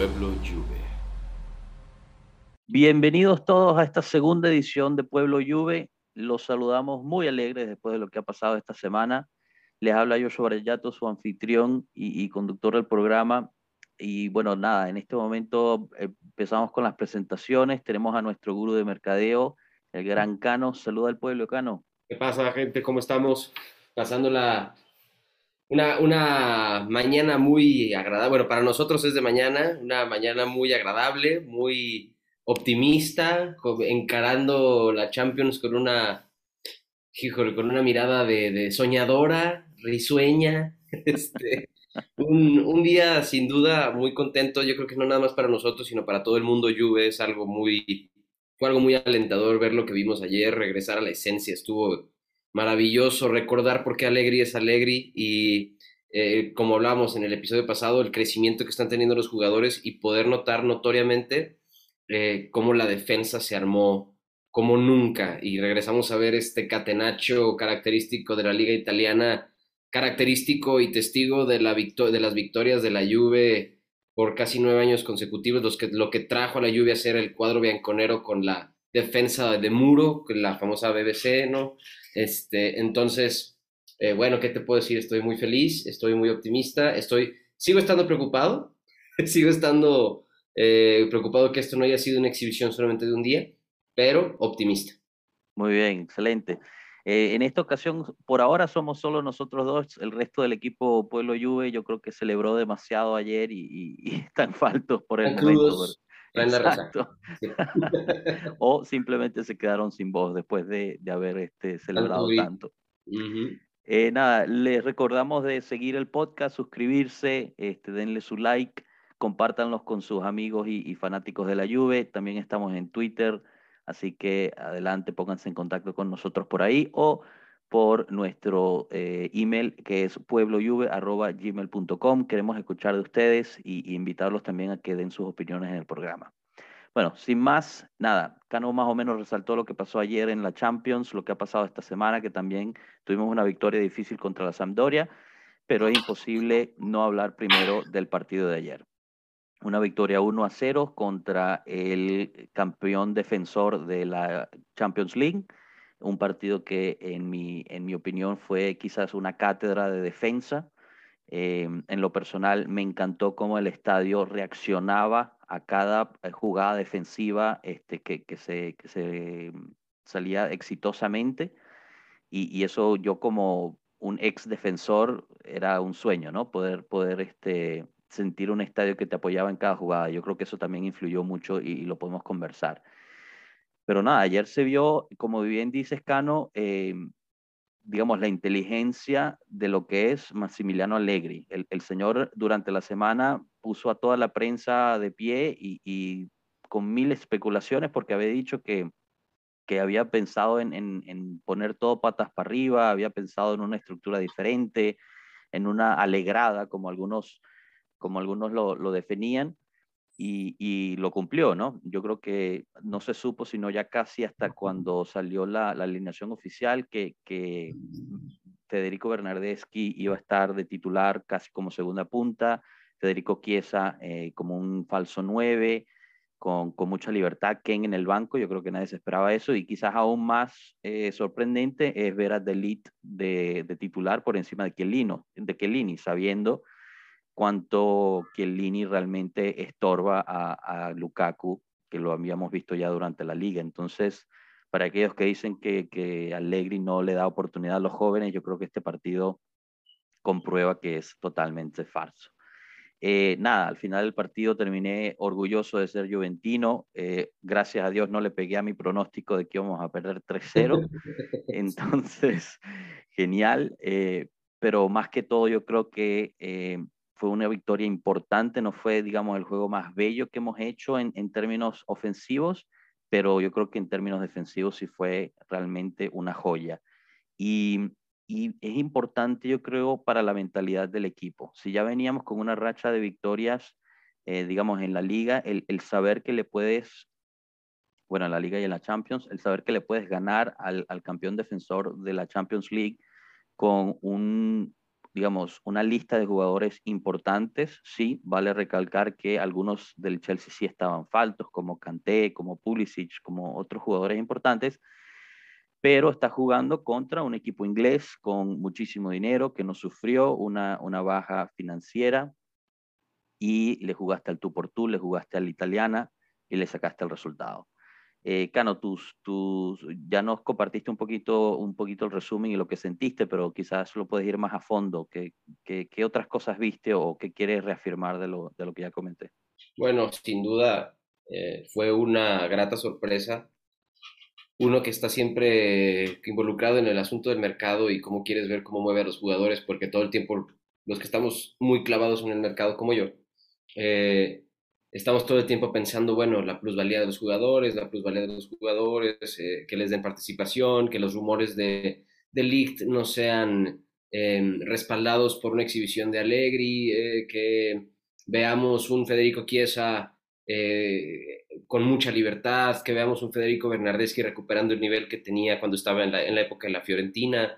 Pueblo Juve. Bienvenidos todos a esta segunda edición de Pueblo Juve. Los saludamos muy alegres después de lo que ha pasado esta semana. Les habla Joshua Brellato, su anfitrión y, y conductor del programa. Y bueno, nada, en este momento eh, empezamos con las presentaciones. Tenemos a nuestro gurú de mercadeo, el gran Cano. Saluda al pueblo, Cano. ¿Qué pasa, gente? ¿Cómo estamos? Pasando la, una, una mañana muy agradable. Bueno, para nosotros es de mañana, una mañana muy agradable, muy optimista, encarando la Champions con una, híjole, con una mirada de, de soñadora, risueña. Este, un, un día sin duda muy contento. Yo creo que no nada más para nosotros, sino para todo el mundo. Juve es algo muy, fue algo muy alentador ver lo que vimos ayer, regresar a la esencia. Estuvo maravilloso recordar por qué Allegri es Allegri y eh, como hablábamos en el episodio pasado, el crecimiento que están teniendo los jugadores y poder notar notoriamente eh, cómo la defensa se armó como nunca y regresamos a ver este catenaccio característico de la liga italiana, característico y testigo de, la victo- de las victorias de la Juve por casi nueve años consecutivos, los que, lo que trajo a la Juve a ser el cuadro bianconero con la defensa de muro, la famosa BBC, ¿no? Este, entonces, eh, bueno, ¿qué te puedo decir? Estoy muy feliz, estoy muy optimista, estoy, sigo estando preocupado, sigo estando eh, preocupado que esto no haya sido una exhibición solamente de un día, pero optimista. Muy bien, excelente. Eh, en esta ocasión, por ahora somos solo nosotros dos, el resto del equipo Pueblo Juve yo creo que celebró demasiado ayer y, y- y están faltos por el Están momento. crudos. Exacto. Sí. O simplemente se quedaron sin voz después de, de haber este, celebrado tanto. Eh, nada, les recordamos de seguir el podcast, suscribirse, este, denle su like, compártanlos con sus amigos y, y fanáticos de la Juve. También estamos en Twitter, así que adelante, pónganse en contacto con nosotros por ahí o por nuestro eh, email que es pueblojuve.gmail.com. Queremos escuchar de ustedes y, y invitarlos también a que den sus opiniones en el programa. Bueno, sin más, nada, Cano más o menos resaltó lo que pasó ayer en la Champions, lo que ha pasado esta semana, que también tuvimos una victoria difícil contra la Sampdoria, pero es imposible no hablar primero del partido de ayer. Una victoria 1 a 0 contra el campeón defensor de la Champions League, un partido que en mi, en mi opinión fue quizás una cátedra de defensa. Eh, en lo personal me encantó cómo el estadio reaccionaba a cada eh, jugada defensiva este, que, que se, se mm, salía exitosamente y, y eso yo como un ex defensor era un sueño, ¿no? Poder, poder este, sentir un estadio que te apoyaba en cada jugada. Yo creo que eso también influyó mucho y lo podemos conversar. Pero nada, ayer se vio, como bien dices, Cano, eh, digamos, la inteligencia de lo que es Massimiliano Allegri. El, el señor durante la semana puso a toda la prensa de pie y, y con mil especulaciones porque había dicho que, que había pensado en, en, en, poner todo patas para arriba, había pensado en una estructura diferente, en una alegrada, como algunos, como algunos lo, lo definían. Y, y, lo cumplió, ¿no? Yo creo que no se supo, sino ya casi hasta cuando salió la, la alineación oficial, que, que, Federico Bernardeschi iba a estar de titular casi como segunda punta, Federico Chiesa eh, como un falso 9, con, con, mucha libertad, Ken en el banco, yo creo que nadie se esperaba eso, y quizás aún más eh, sorprendente es ver a Delit de, de, titular por encima de Chiellini, de Chiellini sabiendo cuánto Chiellini realmente estorba a, a, Lukaku, que lo habíamos visto ya durante la liga. Entonces, para aquellos que dicen que, que Allegri no le da oportunidad a los jóvenes, yo creo que este partido comprueba que es totalmente falso. Eh, nada, al final del partido terminé orgulloso de ser juventino. Eh, gracias a Dios no le pegué a mi pronóstico de que íbamos a perder 3-0. Entonces, genial. Eh, pero más que todo, yo creo que fue una victoria importante, no fue, digamos, el juego más bello que hemos hecho en, en, términos ofensivos, pero yo creo que en términos defensivos sí fue realmente una joya. Y, y, es importante, yo creo, para la mentalidad del equipo. Si ya veníamos con una racha de victorias, eh, digamos, en la liga, el, el, saber que le puedes, bueno, en la liga y en la Champions, el saber que le puedes ganar al, al campeón defensor de la Champions League con un digamos, una lista de jugadores importantes. Sí, vale recalcar que algunos del Chelsea sí estaban faltos, como Kanté, como Pulisic, como otros jugadores importantes, pero está jugando contra un equipo inglés con muchísimo dinero que no sufrió una, una baja financiera y le jugaste al tú por tú, le jugaste al italiana y le sacaste el resultado. Eh, Cano, tus, tus, ya nos compartiste un poquito, un poquito el resumen y lo que sentiste, pero quizás lo puedes ir más a fondo. ¿Qué, qué, qué otras cosas viste o qué quieres reafirmar de lo, de lo que ya comenté? Bueno, sin duda eh, fue una grata sorpresa. Uno que está siempre involucrado en el asunto del mercado y cómo quieres ver cómo mueve a los jugadores, porque todo el tiempo los que estamos muy clavados en el mercado como yo, eh, estamos todo el tiempo pensando, bueno, la plusvalía de los jugadores, la plusvalía de los jugadores, eh, que les den participación, que los rumores de, de Ligt no sean em, respaldados por una exhibición de Allegri, eh, que veamos un Federico Chiesa eh, con mucha libertad, que veamos un Federico Bernardeschi recuperando el nivel que tenía cuando estaba en la, en la época de la Fiorentina.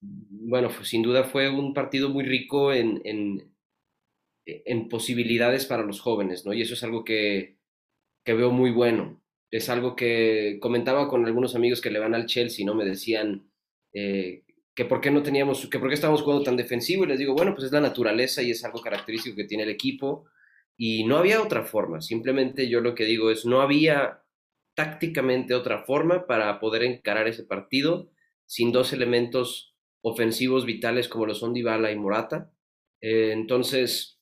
bueno, sin duda fue un partido muy rico en, en en posibilidades para los jóvenes, ¿no? Y eso es algo que, que veo muy bueno. Es algo que comentaba con algunos amigos que le van al Chelsea, ¿no? Me decían eh, que por qué no teníamos, que por qué estábamos jugando tan defensivo y les digo, bueno, pues es la naturaleza y es algo característico que tiene el equipo y no había otra forma. Simplemente yo lo que digo es, no había tácticamente otra forma para poder encarar ese partido sin dos elementos ofensivos vitales como lo son Dybala y Morata. Eh, entonces,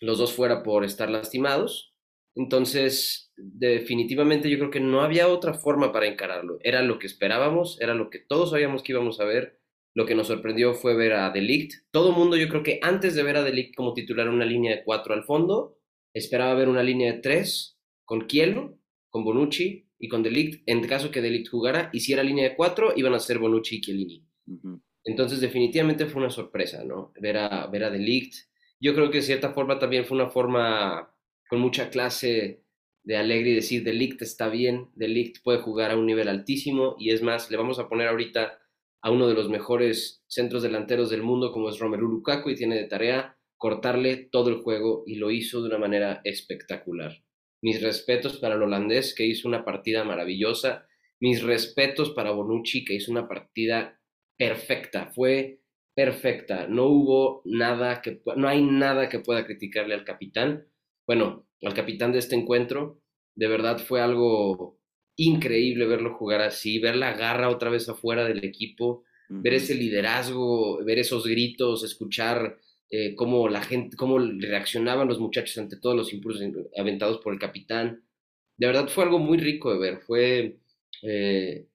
los dos fuera por estar lastimados. Entonces, definitivamente yo creo que no había otra forma para encararlo. Era lo que esperábamos, era lo que todos sabíamos que íbamos a ver. Lo que nos sorprendió fue ver a Delict. Todo mundo, yo creo que antes de ver a Delict como titular una línea de cuatro al fondo, esperaba ver una línea de tres con Kielo, con Bonucci y con Delict. En caso que Delict jugara, hiciera línea de cuatro, iban a ser Bonucci y Chiellini. Entonces, definitivamente fue una sorpresa, ¿no? Ver a, ver a Delict yo creo que de cierta forma también fue una forma con mucha clase de alegre y decir, Delict está bien, Delict puede jugar a un nivel altísimo y es más, le vamos a poner ahorita a uno de los mejores centros delanteros del mundo como es Romelu Lukaku y tiene de tarea cortarle todo el juego y lo hizo de una manera espectacular. Mis respetos para el holandés que hizo una partida maravillosa, mis respetos para Bonucci que hizo una partida perfecta, fue perfecta. No hubo nada que, no hay nada que pueda criticarle al capitán. Bueno, al capitán de este encuentro, de verdad fue algo increíble verlo jugar así, ver la garra otra vez afuera del equipo, ver ese liderazgo, ver esos gritos, escuchar eh, cómo la gente, cómo reaccionaban los muchachos ante todos los impulsos aventados por el capitán. De verdad fue algo muy rico de ver, fue eh,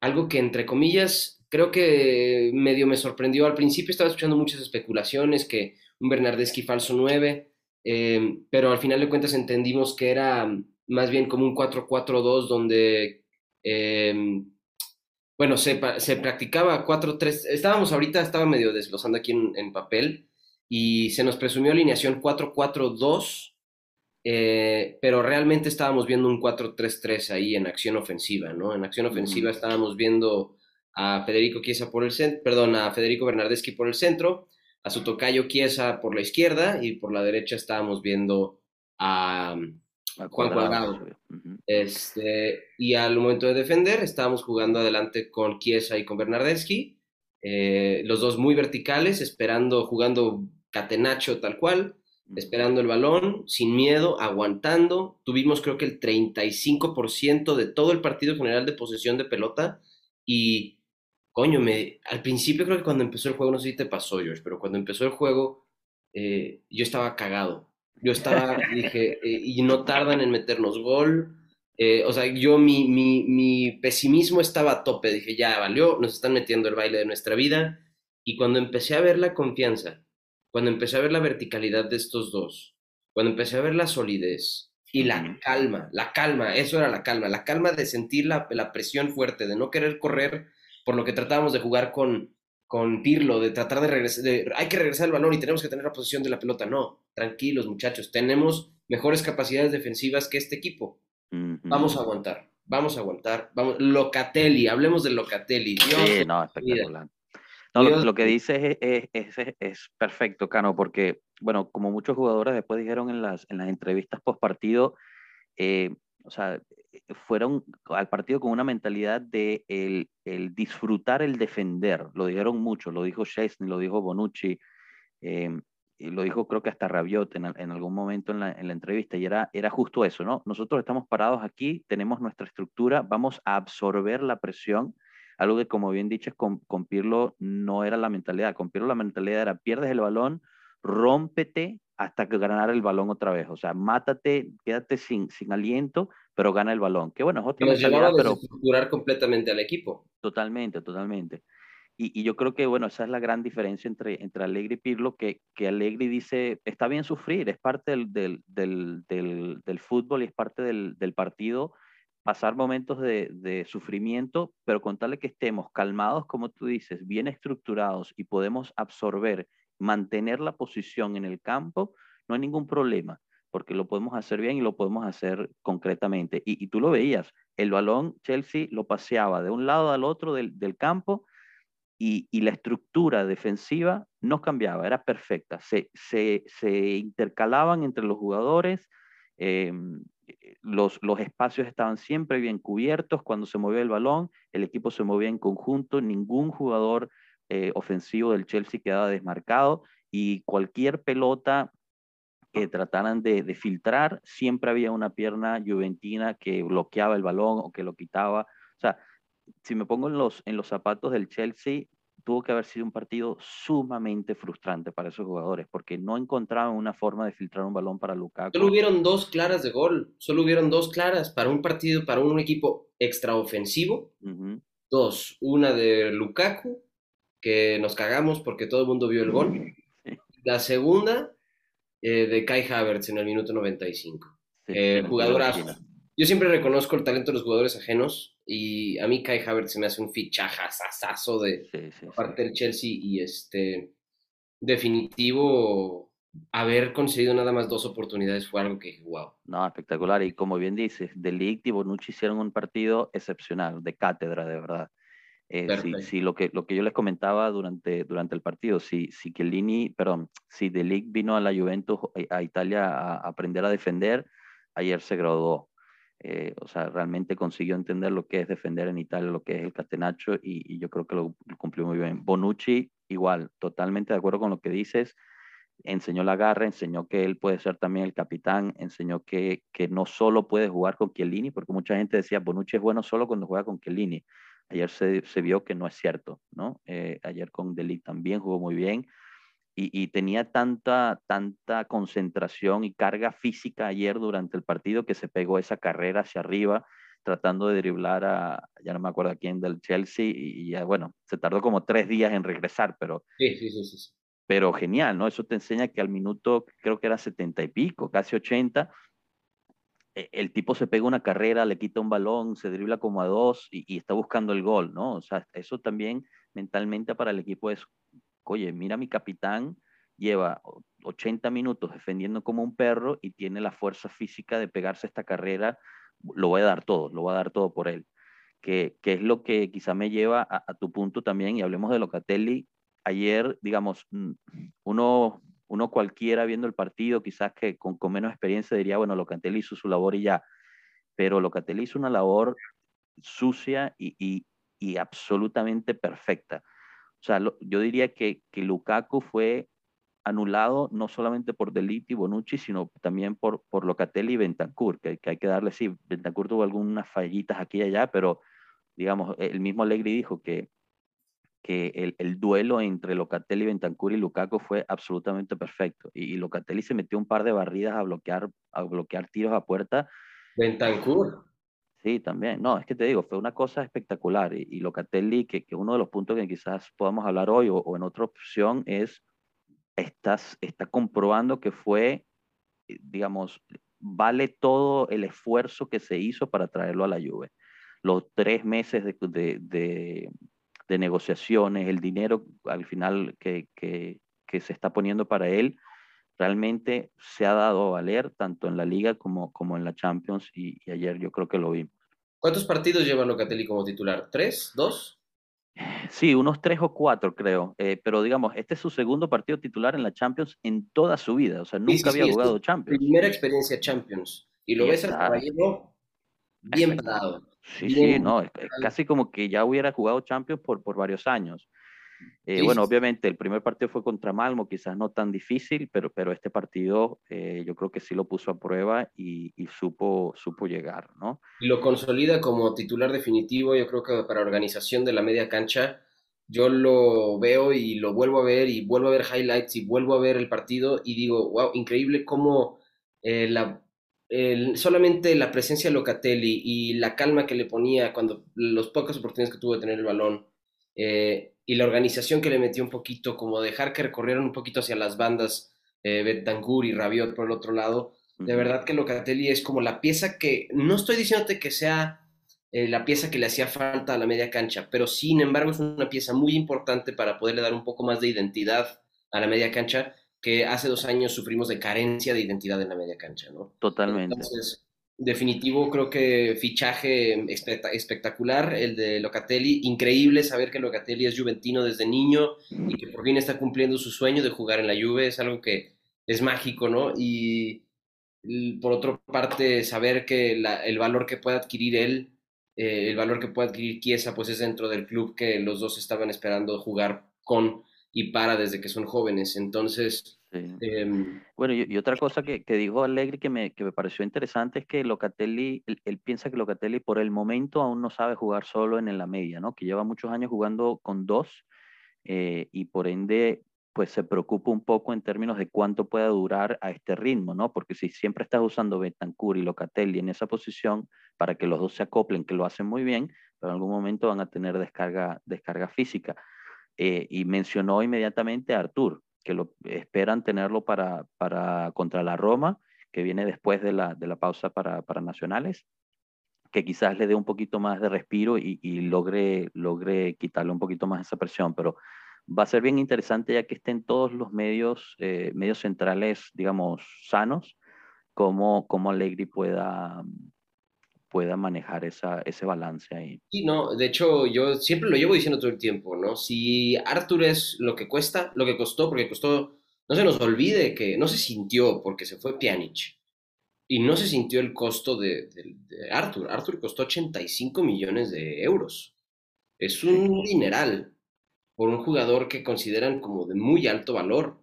algo que entre comillas creo que medio me sorprendió. Al principio estaba escuchando muchas especulaciones, que un Bernardeschi falso 9, eh, pero al final de cuentas entendimos que era más bien como un 4-4-2 donde, eh, bueno, se, se practicaba 4-3, estábamos ahorita, estaba medio desglosando aquí en, papel y se nos presumió alineación 4-4-2. Eh, pero realmente estábamos viendo un 4-3-3 ahí en acción ofensiva, ¿no? En acción ofensiva estábamos viendo a Federico Chiesa por el centro, perdón, a Federico Bernardeschi por el centro, a su tocayo Chiesa por la izquierda y por la derecha estábamos viendo a, Juan Cuadrado. este, y al momento de defender estábamos jugando adelante con Chiesa y con Bernardeschi, eh, los dos muy verticales, esperando, jugando catenacho tal cual, esperando el balón, sin miedo, aguantando. Tuvimos creo que el 35% de todo el partido general de posesión de pelota y coño, me, al principio creo que cuando empezó el juego, no sé si te pasó, George, pero cuando empezó el juego, eh, yo estaba cagado. Yo estaba, dije, eh, y no tardan en meternos gol. Eh, o sea, yo, mi, mi, mi, pesimismo estaba a tope. Dije, ya valió, nos están metiendo el baile de nuestra vida. Y cuando empecé a ver la confianza, cuando empecé a ver la verticalidad de estos dos, cuando empecé a ver la solidez y la calma, la calma, eso era la calma, la calma de sentir la, la presión fuerte, de no querer correr por lo que tratábamos de jugar con, con Pirlo, de tratar de regresar, de, hay que regresar el balón y tenemos que tener la posición de la pelota. No, tranquilos muchachos, tenemos mejores capacidades defensivas que este equipo. Vamos a aguantar, vamos a aguantar. Vamos, Locatelli, hablemos de Locatelli. sí, no, espectacular. lo, que dices es, es, es, perfecto, Cano, porque, bueno, como muchos jugadores después dijeron en las, en las entrevistas post partido, eh, o sea, fueron al partido con una mentalidad de el, disfrutar el defender. Lo dijeron mucho, lo dijo Chesney, lo dijo Bonucci, eh, y lo dijo creo que hasta Rabiot en, algún momento en la, en la, entrevista, y era, era justo eso, ¿no? Nosotros estamos parados aquí, tenemos nuestra estructura, vamos a absorber la presión, algo que como bien dicho con, con Pirlo no era la mentalidad, con Pirlo la mentalidad era pierdes el balón, rómpete hasta que ganar el balón otra vez, o sea, mátate, quédate sin, sin aliento, pero gana el balón, que bueno, es otra mentalidad, pero... estructurar completamente al equipo. Totalmente, totalmente. Y, yo creo que, bueno, esa es la gran diferencia entre, entre Alegre y Pirlo, que, que Alegre dice, está bien sufrir, es parte del, del, del, del, fútbol y es parte del, partido, pasar momentos de, de, sufrimiento, pero contarle que estemos calmados, como tú dices, bien estructurados y podemos absorber, mantener la posición en el campo, no hay ningún problema, porque lo podemos hacer bien y lo podemos hacer concretamente. Y, y tú lo veías, el balón Chelsea lo paseaba de un lado al otro del, del campo y, la estructura defensiva no cambiaba, era perfecta. Se, intercalaban entre los jugadores, eh, los, los, espacios estaban siempre bien cubiertos, cuando se movía el balón, el equipo se movía en conjunto, ningún jugador eh, ofensivo del Chelsea quedaba desmarcado y cualquier pelota que trataran de, de, filtrar, siempre había una pierna juventina que bloqueaba el balón o que lo quitaba. O sea, si me pongo en los, en los zapatos del Chelsea, tuvo que haber sido un partido sumamente frustrante para esos jugadores, porque no encontraban una forma de filtrar un balón para Lukaku. Solo hubieron dos claras de gol, solo hubieron dos claras para un partido, para un equipo extraofensivo. Dos, una de Lukaku, que nos cagamos porque todo el mundo vio el gol. La segunda, eh, de Kai Havertz en el minuto 95. Sí, eh, jugadorazo. Yo siempre reconozco el talento de los jugadores ajenos y a mí Kai Havertz se me hace un fichajazazazo de parte del Chelsea y este definitivo haber conseguido nada más dos oportunidades fue algo que wow. No, espectacular y como bien dices, De Ligt y Bonucci hicieron un partido excepcional, de cátedra de verdad. Eh, si, lo, que, lo que yo les comentaba durante, durante el partido, si, si Chiellini, perdón, si De Ligt vino a la Juventus, eh, a Italia a aprender a defender, ayer se graduó. Eh, o sea, realmente consiguió entender lo que es defender en Italia, lo que es el catenacho, y, yo creo que lo, cumplió muy bien. Bonucci, igual, totalmente de acuerdo con lo que dices, enseñó la garra, enseñó que él puede ser también el capitán, enseñó que, que no solo puede jugar con Chiellini, porque mucha gente decía, Bonucci es bueno solo cuando juega con Chiellini. Ayer se, se vio que no es cierto, ¿no? Eh, ayer con Delic también jugó muy bien y, tenía tanta, tanta concentración y carga física ayer durante el partido que se pegó esa carrera hacia arriba tratando de driblar a, ya no me acuerdo a quién del Chelsea y, ya, bueno, se tardó como tres días en regresar, pero... Sí, sí, sí, sí. Pero genial, ¿no? Eso te enseña que al minuto, creo que era setenta y pico, casi ochenta, el tipo se pega una carrera, le quita un balón, se dribla como a dos y, está buscando el gol, ¿no? O sea, eso también mentalmente para el equipo es oye, mira mi capitán lleva 80 minutos defendiendo como un perro y tiene la fuerza física de pegarse esta carrera, lo voy a dar todo, lo voy a dar todo por él. Que, que es lo que quizá me lleva a, tu punto también, y hablemos de Locatelli. Ayer, digamos, mm, uno, uno cualquiera viendo el partido, quizás que con, con menos experiencia diría, bueno, Locatelli hizo su labor y ya, pero Locatelli hizo una labor sucia y, y, y absolutamente perfecta. O sea, yo diría que, que Lukaku fue anulado no solamente por Deliti y Bonucci, sino también por, por Locatelli y Bentancur, que, hay que darle, sí, Bentancur tuvo algunas fallitas aquí y allá, pero digamos, el mismo Allegri dijo que, que el, el, duelo entre Locatelli, Bentancur y Lukaku fue absolutamente perfecto. Y, y, Locatelli se metió un par de barridas a bloquear, a bloquear tiros a puerta. Bentancur. Sí, también. No, es que te digo, fue una cosa espectacular. Y, y Locatelli, que, que uno de los puntos que quizás podamos hablar hoy o, o en otra opción es, estás, está comprobando que fue, eh, digamos, vale todo el esfuerzo que se hizo para traerlo a la Juve. Los tres meses de, de, de, de negociaciones, el dinero al final que, que, que, se está poniendo para él, realmente se ha dado a valer tanto en la liga como, como en la Champions y, y ayer yo creo que lo vimos. ¿Cuántos partidos lleva Locatelli como titular? ¿Tres? ¿Dos? Sí, unos tres o cuatro creo, eh, pero digamos, este es su segundo partido titular en la Champions en toda su vida, o sea, nunca había jugado Champions. Primera experiencia Champions. Y lo ves al caballero bien parado. Sí, sí, no, es, casi como que ya hubiera jugado Champions por, por varios años. Eh, bueno, obviamente el primer partido fue contra Malmo, quizás no tan difícil, pero, pero este partido eh, yo creo que sí lo puso a prueba y, supo, supo llegar, ¿no? Y lo consolida como titular definitivo, yo creo que para organización de la media cancha, yo lo veo y lo vuelvo a ver y vuelvo a ver highlights y vuelvo a ver el partido y digo, wow, increíble cómo eh, la, solamente la presencia de Locatelli y la calma que le ponía cuando los pocas oportunidades que tuvo de tener el balón eh, y la organización que le metió un poquito, como dejar que recorrieran un poquito hacia las bandas eh, y Rabiot por el otro lado, de verdad que Locatelli es como la pieza que, no estoy diciéndote que sea eh, la pieza que le hacía falta a la media cancha, pero sin embargo es una pieza muy importante para poderle dar un poco más de identidad a la media cancha, que hace dos años sufrimos de carencia de identidad en la media cancha, ¿no? Totalmente. Entonces, definitivo, creo que fichaje espectacular el de Locatelli. Increíble saber que Locatelli es juventino desde niño y que por fin está cumpliendo su sueño de jugar en la Juve. Es algo que es mágico, ¿no? Y por otra parte, saber que el valor que puede adquirir él, eh, el valor que puede adquirir Chiesa, pues es dentro del club que los dos estaban esperando jugar con y para desde que son jóvenes. Entonces, em, bueno, y, otra cosa que, que, dijo Allegri que me, que me pareció interesante es que Locatelli, él, piensa que Locatelli por el momento aún no sabe jugar solo en, la media, ¿no? Que lleva muchos años jugando con dos eh, y por ende pues se preocupa un poco en términos de cuánto pueda durar a este ritmo, ¿no? Porque si siempre estás usando Betancourt y Locatelli en esa posición para que los dos se acoplen, que lo hacen muy bien, pero en algún momento van a tener descarga, descarga física. Eh, y mencionó inmediatamente a Artur, que lo esperan tenerlo para, para contra la Roma, que viene después de la, de la pausa para, para, nacionales, que quizás le dé un poquito más de respiro y, y, logre, logre quitarle un poquito más esa presión, pero va a ser bien interesante ya que estén todos los medios, eh, medios centrales, digamos, sanos, como, como Allegri pueda, pueda manejar esa, ese balance ahí. Sí, no, de hecho yo siempre lo llevo diciendo todo el tiempo, ¿no? Si Arthur es lo que cuesta, lo que costó, porque costó, no se nos olvide que no se sintió porque se fue Pjanic y no se sintió el costo de, de, Arthur. Arthur costó 85 millones de euros. Es un dineral por un jugador que consideran como de muy alto valor.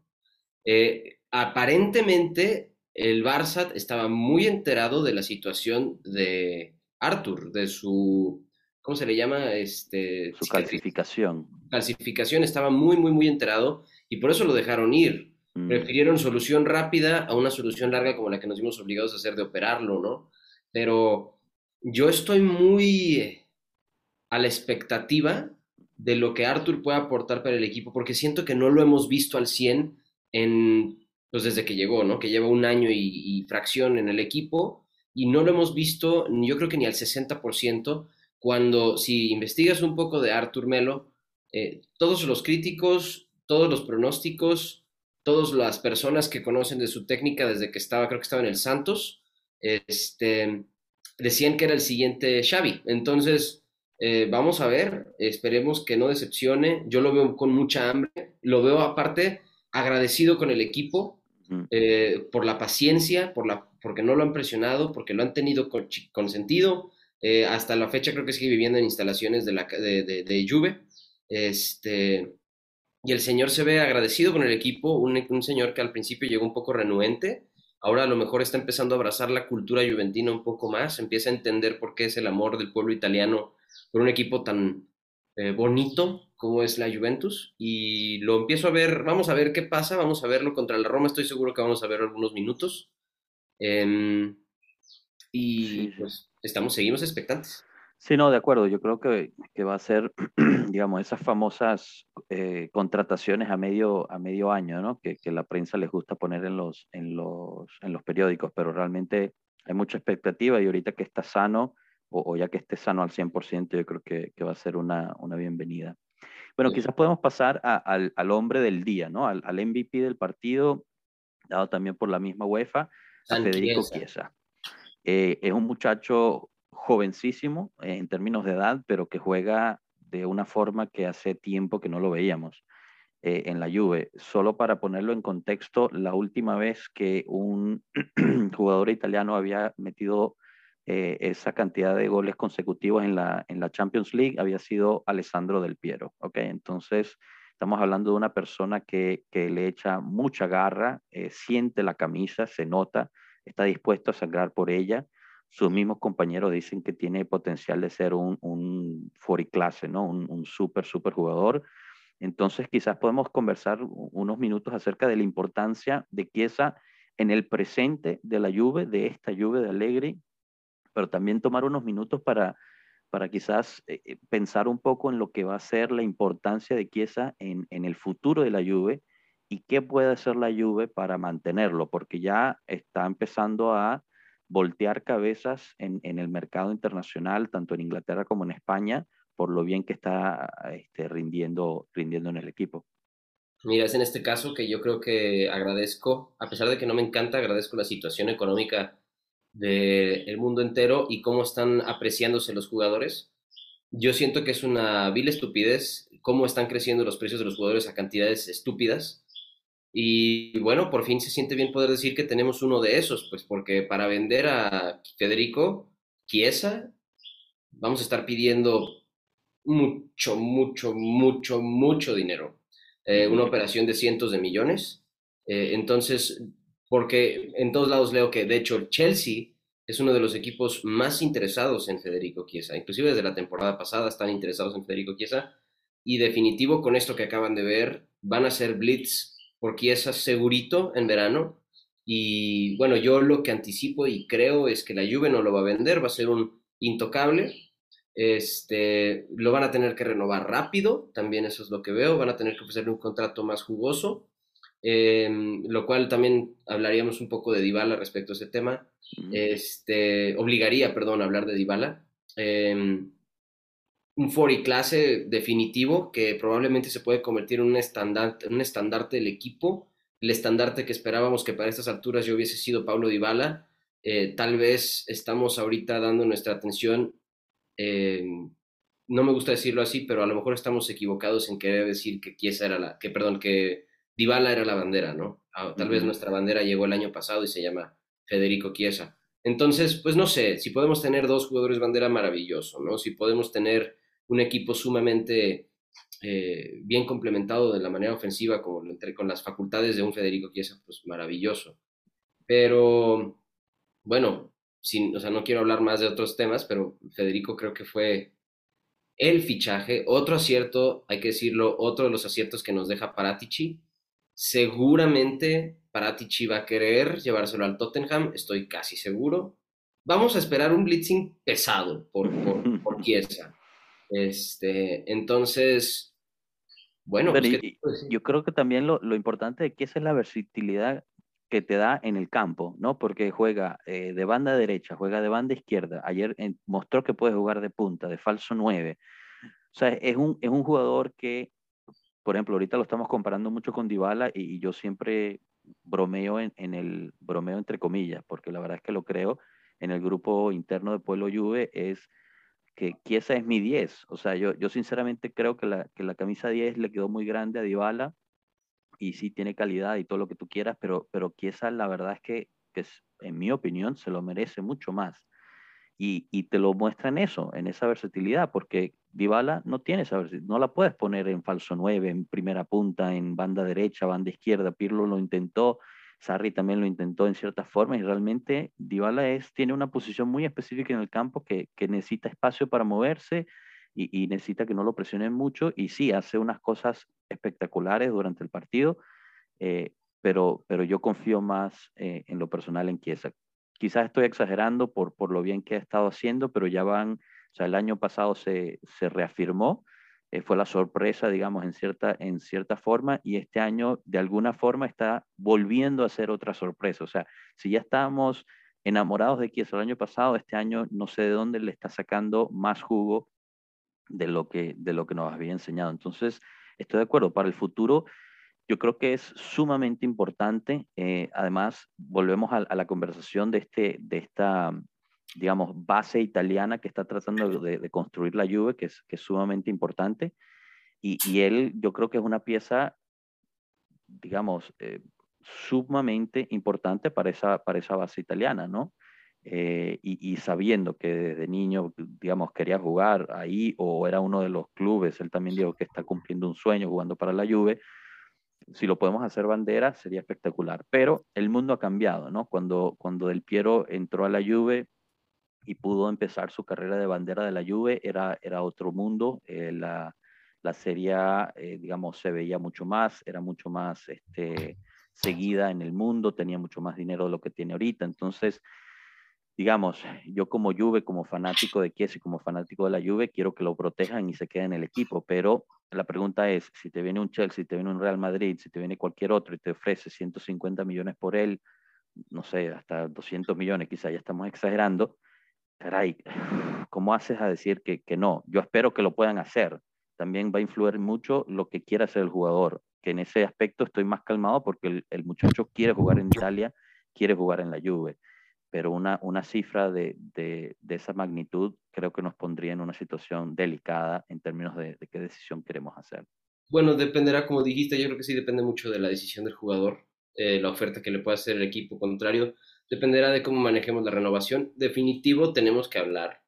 Eh, aparentemente el Barça estaba muy enterado de la situación de Arthur, de su, ¿cómo se le llama? Este, su calcificación. Calcificación, estaba muy, muy, muy enterado y por eso lo dejaron ir. Mm. Prefirieron solución rápida a una solución larga como la que nos vimos obligados a hacer de operarlo, ¿no? Pero yo estoy muy a la expectativa de lo que Arthur puede aportar para el equipo, porque siento que no lo hemos visto al 100 en pues desde que llegó, ¿no? Que lleva un año y, fracción en el equipo y no lo hemos visto, yo creo que ni al 60%, cuando si investigas un poco de Artur Melo, eh, todos los críticos, todos los pronósticos, todas las personas que conocen de su técnica desde que estaba, creo que estaba en el Santos, este, decían que era el siguiente Xavi. Entonces, eh, vamos a ver, esperemos que no decepcione. Yo lo veo con mucha hambre, lo veo aparte agradecido con el equipo, eh, por la paciencia, por la, porque no lo han presionado, porque lo han tenido consentido. Eh, hasta la fecha creo que sigue viviendo en instalaciones de, la, de, Juve. Este, y el señor se ve agradecido con el equipo, un, un, señor que al principio llegó un poco renuente, ahora a lo mejor está empezando a abrazar la cultura juventina un poco más, empieza a entender por qué es el amor del pueblo italiano por un equipo tan eh, bonito como es la Juventus y lo empiezo a ver, vamos a ver qué pasa, vamos a verlo contra la Roma, estoy seguro que vamos a ver algunos minutos. Em, y pues estamos, seguimos expectantes. Sí, no, de acuerdo. Yo creo que, que va a ser, digamos, esas famosas eh, contrataciones a medio, a medio año, ¿no? Que, que, la prensa les gusta poner en los, en, los, en los periódicos, pero realmente hay mucha expectativa y ahorita que está sano, o, ya que esté sano al 100%, yo creo que, que va a ser una, una bienvenida. Bueno, quizás podemos pasar al, al, hombre del día, ¿no? Al, al, MVP del partido, dado también por la misma UEFA, a Federico Chiesa. Eh, es un muchacho jovencísimo eh, en términos de edad, pero que juega de una forma que hace tiempo que no lo veíamos eh, en la Juve. Solo para ponerlo en contexto, la última vez que un jugador italiano había metido eh, esa cantidad de goles consecutivos en la, en la Champions League había sido Alessandro Del Piero. ¿okay? Entonces, estamos hablando de una persona que, que le echa mucha garra, eh, siente la camisa, se nota, está dispuesto a sangrar por ella. Sus mismos compañeros dicen que tiene potencial de ser un, un clase, ¿no? Un, un súper, súper jugador. Entonces, quizás podemos conversar unos minutos acerca de la importancia de Chiesa en el presente de la Juve, de esta Juve de Allegri, pero también tomar unos minutos para, para quizás eh, eh, pensar un poco en lo que va a ser la importancia de Chiesa en, en el futuro de la Juve y qué puede hacer la Juve para mantenerlo, porque ya está empezando a voltear cabezas en, en el mercado internacional, tanto en Inglaterra como en España, por lo bien que está este, rindiendo, rindiendo en el equipo. Mira, es en este caso que yo creo que agradezco, a pesar de que no me encanta, agradezco la situación económica del mundo entero y cómo están apreciándose los jugadores. Yo siento que es una vil estupidez cómo están creciendo los precios de los jugadores a cantidades estúpidas. Y bueno, por fin se siente bien poder decir que tenemos uno de esos, pues porque para vender a Federico Chiesa vamos a estar pidiendo mucho, mucho, mucho, mucho dinero. Eh, una operación de cientos de millones. Eh, entonces, porque en todos lados leo que de hecho Chelsea es uno de los equipos más interesados en Federico Chiesa, inclusive desde la temporada pasada están interesados en Federico Chiesa. Y definitivo con esto que acaban de ver van a ser blitz por Chiesa segurito en verano. Y bueno, yo lo que anticipo y creo es que la Juve no lo va a vender, va a ser un intocable. Este, lo van a tener que renovar rápido, también eso es lo que veo, van a tener que ofrecerle un contrato más jugoso Em, lo cual también hablaríamos un poco de Dybala respecto a ese tema. Este, obligaría, perdón, a hablar de Dybala. Em, un Fori clase definitivo que probablemente se puede convertir en un estandarte, un estandarte del equipo, el estandarte que esperábamos que para estas alturas yo hubiese sido Pablo Dybala. Eh, tal vez estamos ahorita dando nuestra atención, em, no me gusta decirlo así, pero a lo mejor estamos equivocados en querer decir que Chiesa era la, que perdón, que Dybala era la bandera, ¿no? Ah, tal vez nuestra bandera llegó el año pasado y se llama Federico Chiesa. Entonces, pues no sé, si podemos tener dos jugadores bandera, maravilloso, ¿no? Si podemos tener un equipo sumamente eh, bien complementado de la manera ofensiva, como entre, con las facultades de un Federico Chiesa, pues maravilloso. Pero, bueno, sin, o sea, no quiero hablar más de otros temas, pero Federico creo que fue el fichaje, otro acierto, hay que decirlo, otro de los aciertos que nos deja Paratici, Seguramente Paratici va a querer llevárselo al Tottenham, estoy casi seguro. Vamos a esperar un blitzing pesado por, por, por Chiesa. Este, entonces, bueno, pues, yo creo que también lo, lo, importante de Chiesa es la versatilidad que te da en el campo, ¿no? Porque juega eh, de banda derecha, juega de banda izquierda. Ayer mostró que puede jugar de punta, de falso 9. O sea, es un, es un jugador que por ejemplo, ahorita lo estamos comparando mucho con Dybala y, yo siempre bromeo en, el bromeo entre comillas, porque la verdad es que lo creo en el grupo interno de Pueblo Juve es que Chiesa es mi 10. O sea, yo, yo sinceramente creo que la, que la camisa 10 le quedó muy grande a Dybala y sí tiene calidad y todo lo que tú quieras, pero, pero Chiesa la verdad es que, que en mi opinión se lo merece mucho más. Y, y, te lo muestra en eso, en esa versatilidad, porque Dybala no tiene esa no la puedes poner en falso 9, en primera punta, en banda derecha, banda izquierda, Pirlo lo intentó, Sarri también lo intentó en ciertas formas y realmente Dybala es, tiene una posición muy específica en el campo que, que necesita espacio para moverse y, y, necesita que no lo presionen mucho y sí, hace unas cosas espectaculares durante el partido, eh, pero, pero yo confío más eh, en lo personal en Chiesa. Quizás estoy exagerando por, por lo bien que ha estado haciendo, pero ya van, o sea, el año pasado se, se reafirmó, eh, fue la sorpresa, digamos, en cierta, en cierta forma, y este año de alguna forma está volviendo a ser otra sorpresa. O sea, si ya estábamos enamorados de Kies el año pasado, este año no sé de dónde le está sacando más jugo de lo que, de lo que nos había enseñado. Entonces, estoy de acuerdo, para el futuro yo creo que es sumamente importante. Eh, además, volvemos a, la conversación de, este, de esta digamos, base italiana que está tratando de, construir la Juve, que es, que es sumamente importante. Y, y, él, yo creo que es una pieza, digamos, eh, sumamente importante para esa, para esa base italiana, ¿no? Eh, y, sabiendo que desde niño, digamos, quería jugar ahí o era uno de los clubes, él también dijo que está cumpliendo un sueño jugando para la Juve, si lo podemos hacer bandera sería espectacular. Pero el mundo ha cambiado, ¿no? Cuando, cuando Del Piero entró a la Juve y pudo empezar su carrera de bandera de la Juve, era, era otro mundo, eh, la, la serie, eh, digamos, se veía mucho más, era mucho más este, seguida en el mundo, tenía mucho más dinero de lo que tiene ahorita, entonces digamos, yo como Juve, como fanático de Chiesa y como fanático de la Juve, quiero que lo protejan y se quede en el equipo, pero la pregunta es, si te viene un Chelsea, si te viene un Real Madrid, si te viene cualquier otro y te ofrece 150 millones por él, no sé, hasta 200 millones, quizá ya estamos exagerando, caray, ¿cómo haces a decir que, que no? Yo espero que lo puedan hacer. También va a influir mucho lo que quiera hacer el jugador, que en ese aspecto estoy más calmado porque el, el muchacho quiere jugar en Italia, quiere jugar en la Juve pero una, una cifra de, de, de, esa magnitud creo que nos pondría en una situación delicada en términos de, qué decisión queremos hacer. Bueno, dependerá, como dijiste, yo creo que sí depende mucho de la decisión del jugador, eh, la oferta que le pueda hacer el equipo contrario, dependerá de cómo manejemos la renovación. Definitivo, tenemos que hablar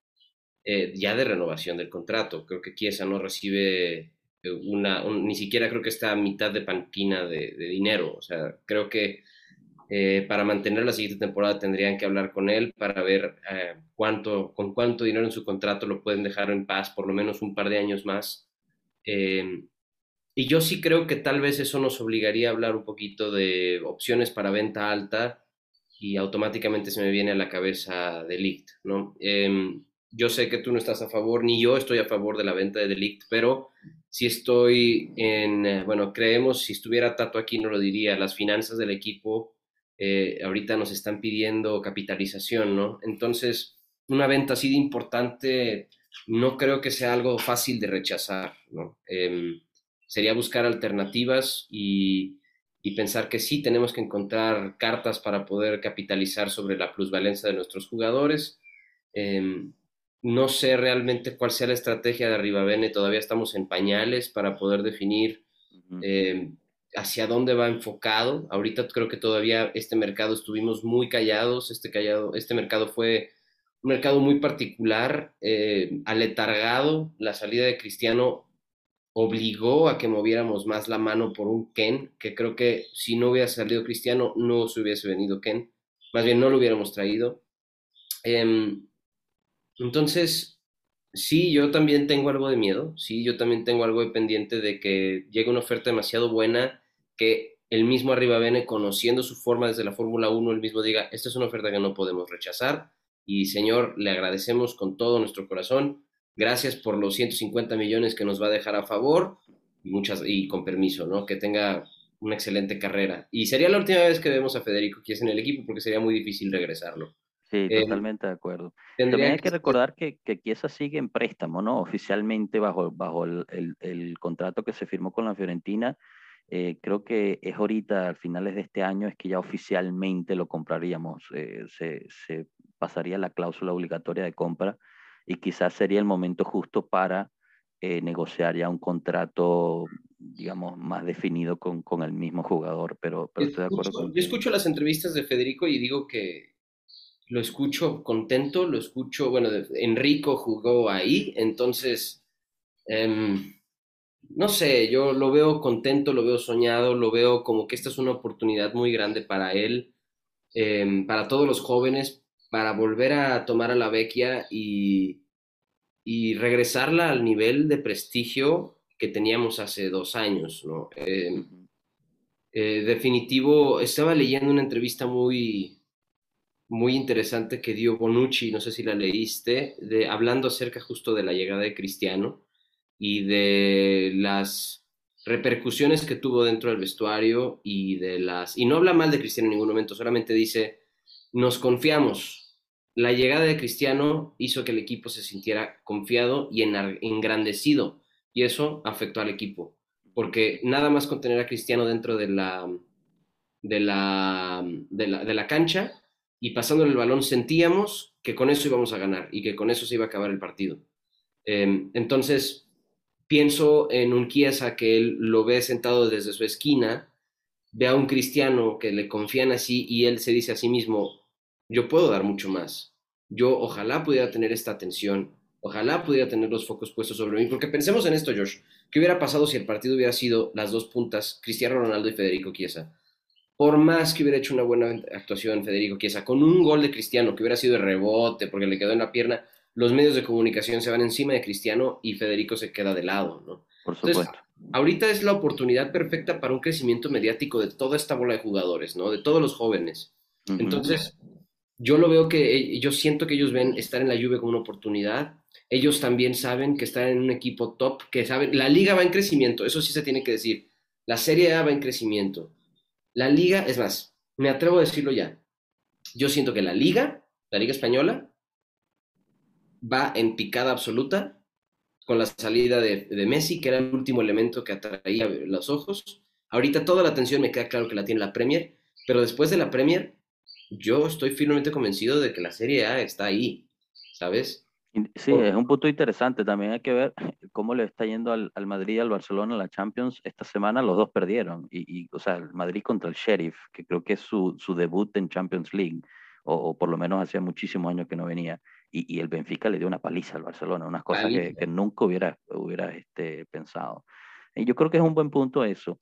eh, ya de renovación del contrato. Creo que Chiesa no recibe eh, una, ni siquiera creo que está a mitad de panquina de, de dinero, o sea, creo que eh, para mantener la siguiente temporada tendrían que hablar con él para ver eh, cuánto, con cuánto dinero en su contrato lo pueden dejar en paz por lo menos un par de años más. Em, y yo sí creo que tal vez eso nos obligaría a hablar un poquito de opciones para venta alta y automáticamente se me viene a la cabeza Delict, ¿no? Em, yo sé que tú no estás a favor, ni yo estoy a favor de la venta de Delict, pero si estoy en, eh, bueno, creemos, si estuviera Tato aquí no lo diría, las finanzas del equipo eh, ahorita nos están pidiendo capitalización, ¿no? Entonces, una venta así de importante no creo que sea algo fácil de rechazar, ¿no? Em, sería buscar alternativas y, pensar que sí tenemos que encontrar cartas para poder capitalizar sobre la plusvalencia de nuestros jugadores. Em, no sé realmente cuál sea la estrategia de Arribavene, todavía estamos en pañales para poder definir hacia dónde va enfocado. Ahorita creo que todavía este mercado estuvimos muy callados, este, callado, este mercado fue un mercado muy particular, eh, aletargado, la salida de Cristiano obligó a que moviéramos más la mano por un Ken, que creo que si no hubiera salido Cristiano no se hubiese venido Ken, más bien no lo hubiéramos traído. Em, entonces, sí, yo también tengo algo de miedo, sí, yo también tengo algo de pendiente de que llegue una oferta demasiado buena que el mismo Arriba Bene, conociendo su forma desde la Fórmula 1, el mismo diga, esta es una oferta que no podemos rechazar y señor, le agradecemos con todo nuestro corazón. Gracias por los 150 millones que nos va a dejar a favor y, muchas, y con permiso, ¿no? Que tenga una excelente carrera. Y sería la última vez que vemos a Federico es en el equipo porque sería muy difícil regresarlo. Sí, eh, totalmente de acuerdo. También hay que, recordar que, que Chiesa sigue en préstamo, ¿no? Oficialmente bajo, bajo el, el, el, contrato que se firmó con la Fiorentina eh, creo que es ahorita, a finales de este año, es que ya oficialmente lo compraríamos. Eh, se, se, pasaría la cláusula obligatoria de compra y quizás sería el momento justo para eh, negociar ya un contrato, digamos, más definido con, con el mismo jugador. Pero, pero estoy de acuerdo con Yo escucho las entrevistas de Federico y digo que lo escucho contento, lo escucho, bueno, Enrico jugó ahí, entonces... Em, no sé, yo lo veo contento, lo veo soñado, lo veo como que esta es una oportunidad muy grande para él, em, para todos los jóvenes, para volver a tomar a la Vecchia y, y regresarla al nivel de prestigio que teníamos hace dos años, ¿no? Em, eh, definitivo, estaba leyendo una entrevista muy, muy interesante que dio Bonucci, no sé si la leíste, de, hablando acerca justo de la llegada de Cristiano y de las repercusiones que tuvo dentro del vestuario y de las... Y no habla mal de Cristiano en ningún momento, solamente dice, nos confiamos. La llegada de Cristiano hizo que el equipo se sintiera confiado y engrandecido y eso afectó al equipo, porque nada más con tener a Cristiano dentro de la, de la, de la, cancha y pasándole el balón sentíamos que con eso íbamos a ganar y que con eso se iba a acabar el partido. Em, entonces, pienso en un Chiesa que él lo ve sentado desde su esquina, ve a un cristiano que le confían así y él se dice a sí mismo, yo puedo dar mucho más. Yo ojalá pudiera tener esta atención, ojalá pudiera tener los focos puestos sobre mí, porque pensemos en esto, Josh, ¿qué hubiera pasado si el partido hubiera sido las dos puntas, Cristiano Ronaldo y Federico Chiesa? Por más que hubiera hecho una buena actuación Federico Chiesa, con un gol de Cristiano que hubiera sido de rebote porque le quedó en la pierna, los medios de comunicación se van encima de Cristiano y Federico se queda de lado, ¿no? Por supuesto. ahorita es la oportunidad perfecta para un crecimiento mediático de toda esta bola de jugadores, ¿no? De todos los jóvenes. Entonces, yo lo veo que, yo siento que ellos ven estar en la lluvia como una oportunidad. Ellos también saben que están en un equipo top, que saben, la liga va en crecimiento, eso sí se tiene que decir. La Serie A va en crecimiento. La liga, es más, me atrevo a decirlo ya. Yo siento que la liga, la liga española, va en picada absoluta con la salida de, Messi, que era el último elemento que atraía los ojos. Ahorita toda la atención me queda claro que la tiene la Premier, pero después de la Premier, yo estoy firmemente convencido de que la Serie A está ahí, ¿sabes? Sí, es un punto interesante. También hay que ver cómo le está yendo al, Madrid y al Barcelona la Champions. Esta semana los dos perdieron. Y, o sea, el Madrid contra el Sheriff, que creo que es su, su debut en Champions League, o, por lo menos hacía muchísimos años que no venía. Y, el Benfica le dio una paliza al Barcelona, unas cosas que, que, nunca hubiera, hubiera este, pensado. Y yo creo que es un buen punto eso.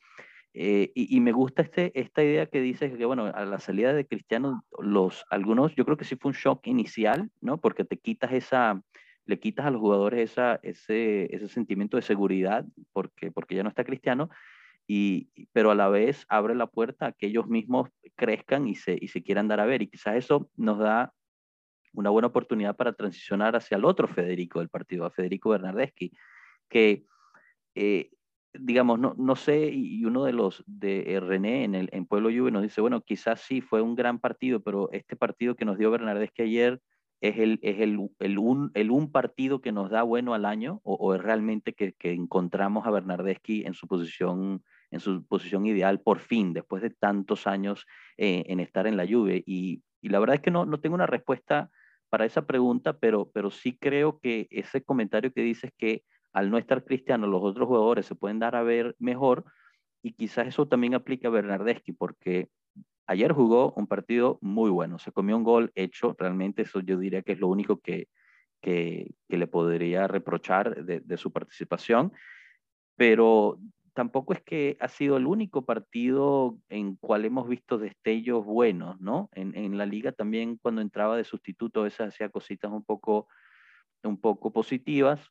Eh, y, me gusta este, esta idea que dices que, bueno, a la salida de Cristiano, los, algunos, yo creo que sí fue un shock inicial, ¿no? Porque te quitas esa, le quitas a los jugadores esa, ese, ese sentimiento de seguridad, porque, porque ya no está Cristiano, y, pero a la vez abre la puerta a que ellos mismos crezcan y se, y se quieran dar a ver. Y quizás eso nos da una buena oportunidad para transicionar hacia el otro Federico del partido, a Federico Bernardeschi, que eh, digamos, no, no sé, y uno de los de René en el en Pueblo Juve nos dice, bueno, quizás sí fue un gran partido, pero este partido que nos dio Bernardeschi ayer es el, es el, el, un, el un partido que nos da bueno al año, o, es realmente que, que, encontramos a Bernardeschi en su posición en su posición ideal por fin, después de tantos años eh, en estar en la Juve. Y, y, la verdad es que no, no tengo una respuesta para esa pregunta, pero, pero sí creo que ese comentario que dices que al no estar Cristiano, los otros jugadores se pueden dar a ver mejor y quizás eso también aplica a Bernardeschi porque ayer jugó un partido muy bueno, se comió un gol hecho, realmente eso yo diría que es lo único que, que, le podría reprochar de, su participación, pero tampoco es que ha sido el único partido en cual hemos visto destellos buenos, ¿no? En, la liga también cuando entraba de sustituto a veces hacía cositas un poco, un poco positivas,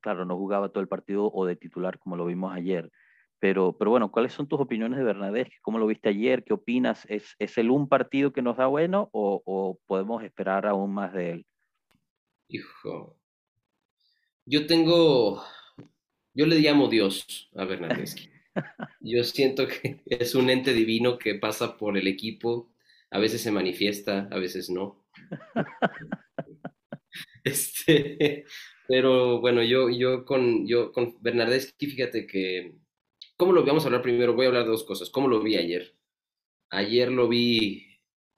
claro, no jugaba todo el partido o de titular como lo vimos ayer. Pero, pero bueno, ¿cuáles son tus opiniones de Bernadette? ¿Cómo lo viste ayer? ¿Qué opinas? ¿Es, es el un partido que nos da bueno o, o, podemos esperar aún más de él? Hijo, yo tengo, yo le llamo Dios a Bernadeschi. Yo siento que es un ente divino que pasa por el equipo, a veces se manifiesta, a veces no. Este, pero bueno, yo, yo, con, yo con Bernardeschi, fíjate que, ¿cómo lo vamos a hablar primero? Voy a hablar de dos cosas. ¿Cómo lo vi ayer? Ayer lo vi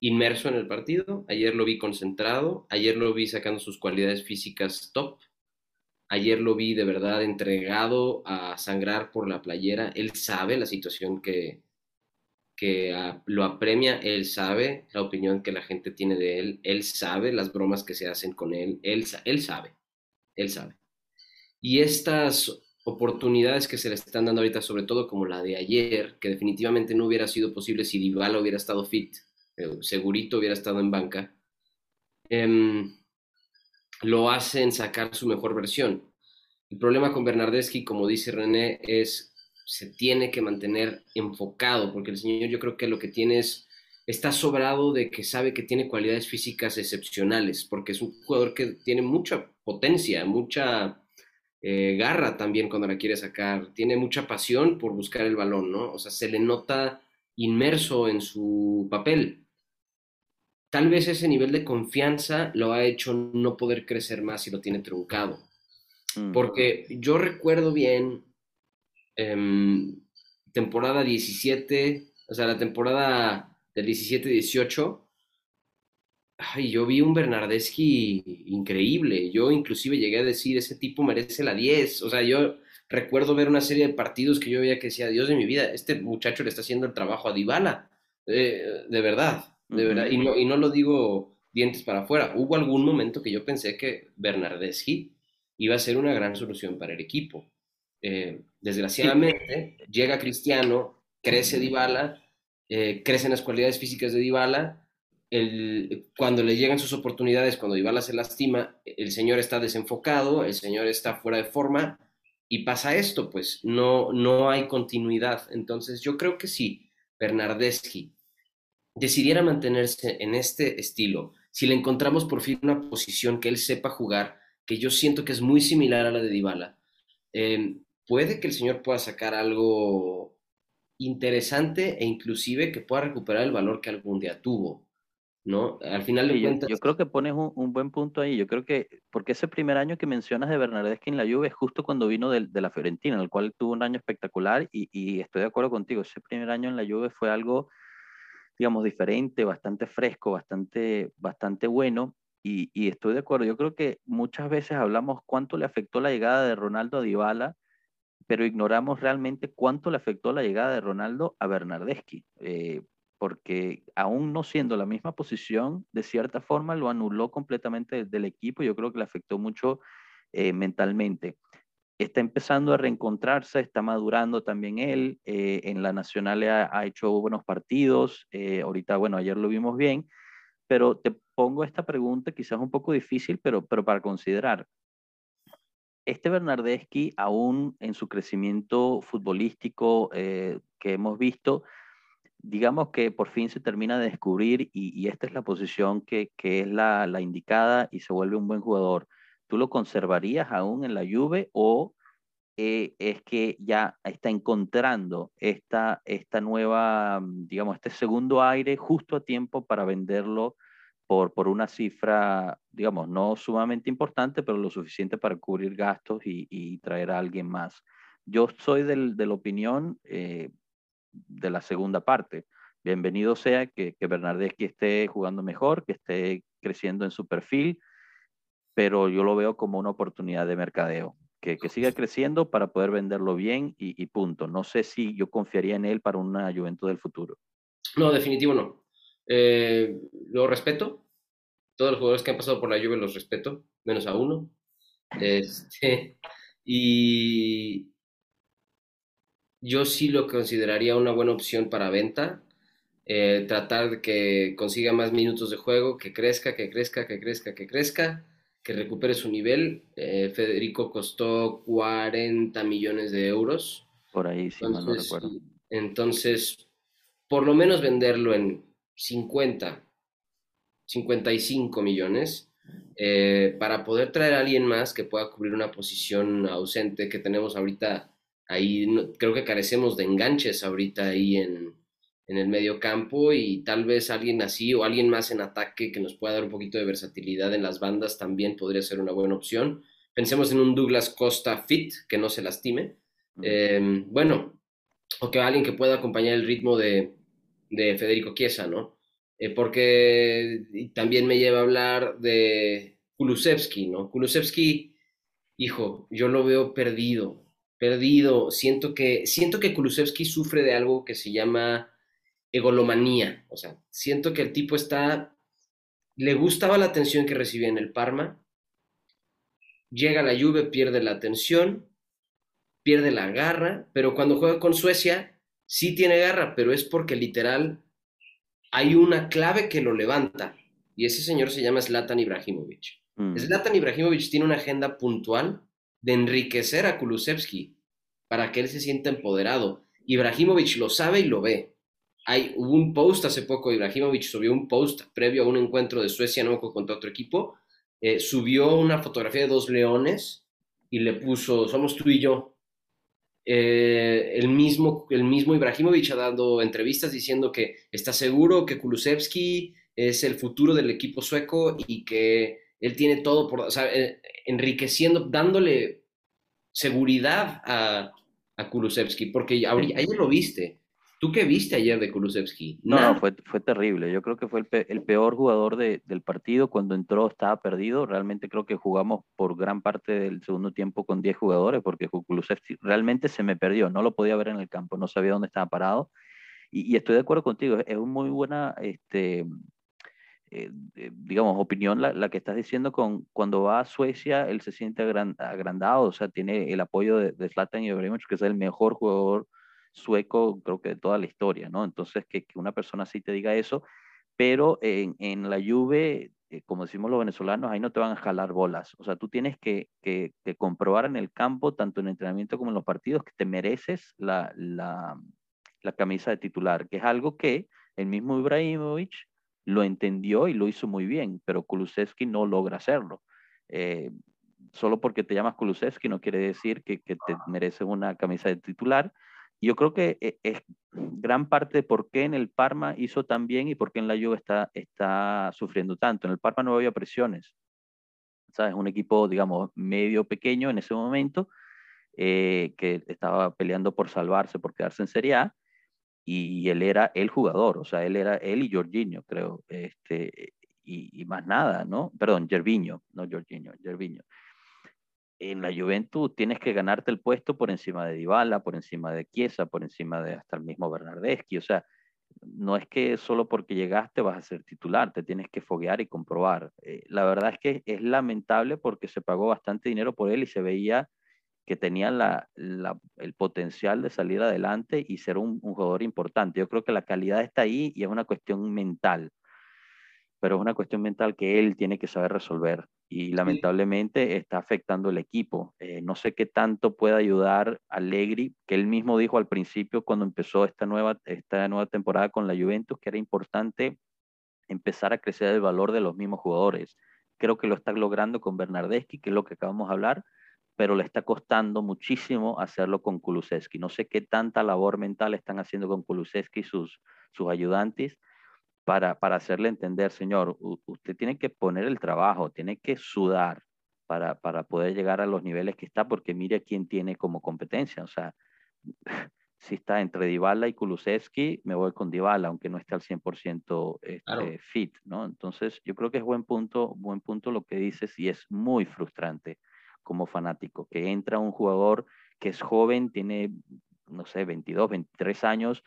inmerso en el partido, ayer lo vi concentrado, ayer lo vi sacando sus cualidades físicas top, ayer lo vi de verdad entregado a sangrar por la playera. Él sabe la situación que, que lo apremia, él sabe la opinión que la gente tiene de él, él sabe las bromas que se hacen con él, él, él sabe él sabe. Y estas oportunidades que se le están dando ahorita, sobre todo como la de ayer, que definitivamente no hubiera sido posible si Dybala hubiera estado fit, eh, segurito hubiera estado en banca, em, lo hacen sacar su mejor versión. El problema con Bernardeschi, como dice René, es se tiene que mantener enfocado, porque el señor yo creo que lo que tiene es está sobrado de que sabe que tiene cualidades físicas excepcionales, porque es un jugador que tiene mucha potencia, mucha eh, garra también cuando la quiere sacar, tiene mucha pasión por buscar el balón, ¿no? O sea, se le nota inmerso en su papel. Tal vez ese nivel de confianza lo ha hecho no poder crecer más y lo tiene truncado. Mm. Porque yo recuerdo bien em, temporada 17, o sea, la temporada del 17-18, ay, yo vi un Bernardeschi increíble. Yo inclusive llegué a decir, ese tipo merece la 10. O sea, yo recuerdo ver una serie de partidos que yo veía que decía, Dios de mi vida, este muchacho le está haciendo el trabajo a Dybala. Eh, de verdad, de verdad. Y no, y no lo digo dientes para afuera. Hubo algún momento que yo pensé que Bernardeschi iba a ser una gran solución para el equipo. Eh, desgraciadamente, llega Cristiano, crece Dybala, eh, crecen las cualidades físicas de Dybala el, cuando le llegan sus oportunidades, cuando Dybala se lastima, el señor está desenfocado, el señor está fuera de forma y pasa esto, pues no, no hay continuidad. Entonces yo creo que si Bernardeschi decidiera mantenerse en este estilo, si le encontramos por fin una posición que él sepa jugar, que yo siento que es muy similar a la de Dybala, eh, puede que el señor pueda sacar algo interesante e inclusive que pueda recuperar el valor que algún día tuvo. ¿no? Al final de cuentas... Yo, creo que pones un, buen punto ahí. Yo creo que, porque ese primer año que mencionas de Bernardeschi en la Juve es justo cuando vino de, la Fiorentina, en el cual tuvo un año espectacular y, estoy de acuerdo contigo. Ese primer año en la Juve fue algo, digamos, diferente, bastante fresco, bastante, bastante bueno. Y, y, estoy de acuerdo. Yo creo que muchas veces hablamos cuánto le afectó la llegada de Ronaldo a Dybala, pero ignoramos realmente cuánto le afectó la llegada de Ronaldo a Bernardeschi. Eh, porque aún no siendo la misma posición, de cierta forma lo anuló completamente del equipo. Yo creo que le afectó mucho eh, mentalmente. Está empezando a reencontrarse, está madurando también él. Eh, en la Nacional ha, hecho buenos partidos. Ahorita, bueno, ayer lo vimos bien. Pero te pongo esta pregunta, quizás un poco difícil, pero, pero para considerar. Este Bernardeschi, aún en su crecimiento futbolístico que hemos visto, digamos que por fin se termina de descubrir y, esta es la posición que, es la, indicada y se vuelve un buen jugador. ¿Tú lo conservarías aún en la Juve o eh, es que ya está encontrando esta, esta nueva, digamos, este segundo aire justo a tiempo para venderlo por, una cifra, digamos, no sumamente importante, pero lo suficiente para cubrir gastos y, traer a alguien más? Yo soy de la opinión, eh, de la segunda parte. Bienvenido sea que, que Bernardeschi esté jugando mejor, que esté creciendo en su perfil, pero yo lo veo como una oportunidad de mercadeo, que, que siga creciendo para poder venderlo bien y, punto. No sé si yo confiaría en él para una Juventud del futuro. No, definitivo no. Eh, lo respeto. Todos los jugadores que han pasado por la Juve los respeto, menos a uno. Este, y, yo sí lo consideraría una buena opción para venta. Eh, tratar de que consiga más minutos de juego, que crezca, que crezca, que crezca, que crezca, que recupere su nivel. Eh, Federico costó 40 millones de euros. Por ahí, sí, no recuerdo. Entonces, por lo menos venderlo en 50, 55 millones. Eh, para poder traer a alguien más que pueda cubrir una posición ausente que tenemos ahorita Ahí creo que carecemos de enganches ahorita ahí en, el medio campo y tal vez alguien así o alguien más en ataque que nos pueda dar un poquito de versatilidad en las bandas también podría ser una buena opción. Pensemos en un Douglas Costa fit, que no se lastime. Em, bueno, o que alguien que pueda acompañar el ritmo de, Federico Chiesa, ¿no? Eh, porque también me lleva a hablar de Kulusevski, ¿no? Kulusevski, hijo, yo lo veo perdido, perdido. Siento que, siento que Kulusevski sufre de algo que se llama egolomanía. O sea, siento que el tipo está. Le gustaba la atención que recibía en el Parma. Llega la lluvia, pierde la atención, pierde la garra, pero cuando juega con Suecia, sí tiene garra, pero es porque literal hay una clave que lo levanta. Y ese señor se llama Zlatan Ibrahimovic. Mm. Zlatan Ibrahimovic tiene una agenda puntual de enriquecer a Kulusevski para que él se sienta empoderado. Ibrahimovic lo sabe y lo ve. Hay un post hace poco, Ibrahimovic subió un post previo a un encuentro de Suecia, no contra otro equipo, eh, subió una fotografía de dos leones y le puso, somos tú y yo. Eh, el, mismo, el mismo Ibrahimovic ha dado entrevistas diciendo que está seguro que Kulusevski es el futuro del equipo sueco y que él tiene todo por, o sea, eh, enriqueciendo, dándole seguridad a, a Kulusevski, porque ayer lo viste. ¿Tú qué viste ayer de Kulusevski? No, no, fue, fue terrible. Yo creo que fue el, peor jugador del partido. Cuando entró estaba perdido. Realmente creo que jugamos por gran parte del segundo tiempo con 10 jugadores porque Kulusevski realmente se me perdió. No lo podía ver en el campo, no sabía dónde estaba parado. Y, estoy de acuerdo contigo, es una muy buena, este, eh, digamos, opinión la, la, que estás diciendo con cuando va a Suecia, él se siente agrandado, o sea, tiene el apoyo de, de Zlatan Ibrahimovic, que es el mejor jugador sueco, creo que de toda la historia, ¿no? Entonces, que, una persona así te diga eso, pero en, en la Juve, eh, como decimos los venezolanos, ahí no te van a jalar bolas. O sea, tú tienes que, que, comprobar en el campo, tanto en entrenamiento como en los partidos, que te mereces la, la, la camisa de titular, que es algo que el mismo Ibrahimovic lo entendió y lo hizo muy bien, pero Kulusevski no logra hacerlo. Eh, solo porque te llamas Kulusevski no quiere decir que, que te mereces una camisa de titular yo creo que eh, es gran parte de por qué en el Parma hizo tan bien y por qué en la Juve está, está sufriendo tanto. En el Parma no había presiones. ¿Sabes? Un equipo, digamos, medio pequeño en ese momento, eh, que estaba peleando por salvarse, por quedarse en Serie A, y, él era el jugador, o sea, él era él y Jorginho, creo, este, y, y más nada, ¿no? Perdón, Gervinho, no Jorginho, Gervinho en la Juventus tienes que ganarte el puesto por encima de Dybala, por encima de Chiesa, por encima de hasta el mismo Bernardeschi. O sea, no es que solo porque llegaste vas a ser titular, te tienes que foguear y comprobar. Eh, la verdad es que es lamentable porque se pagó bastante dinero por él y se veía que tenía el potencial de salir adelante y ser un, un jugador importante. Yo creo que la calidad está ahí y es una cuestión mental pero es una cuestión mental que él tiene que saber resolver y lamentablemente está afectando el equipo. Eh, no sé qué tanto puede ayudar a Allegri, que él mismo dijo al principio cuando empezó esta nueva, esta nueva temporada con la Juventus, que era importante empezar a crecer el valor de los mismos jugadores. Creo que lo está logrando con Bernardeschi, que es lo que acabamos de hablar, pero le está costando muchísimo hacerlo con Kulusevski. No sé qué tanta labor mental están haciendo con Kulusevski y sus, sus ayudantes, para, para hacerle entender, señor, usted tiene que poner el trabajo, tiene que sudar para, para poder llegar a los niveles que está, porque mire a quién tiene como competencia. O sea, si está entre Dybala y Kulusevski, me voy con Dybala, aunque no esté al 100% este, fit, ¿no? Entonces, yo creo que es buen punto, buen punto lo que dices y es muy frustrante como fanático, que entra un jugador que es joven, tiene, no sé, 22, 23 años,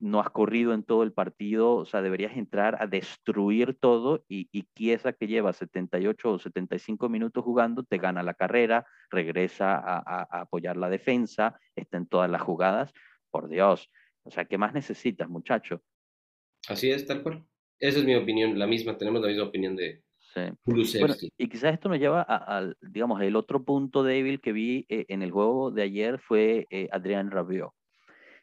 no has corrido en todo el partido, o sea, deberías entrar a destruir todo y, y Chiesa que lleva 78 o 75 minutos jugando, te gana la carrera, regresa a, apoyar la defensa, está en todas las jugadas, por Dios, o sea, ¿qué más necesitas, muchacho? Así es, tal cual. Esa es mi opinión, la misma, tenemos la misma opinión de sí. y quizás esto nos lleva al, digamos, el otro punto débil que vi eh, en el juego de ayer fue eh, Adrián Rabiot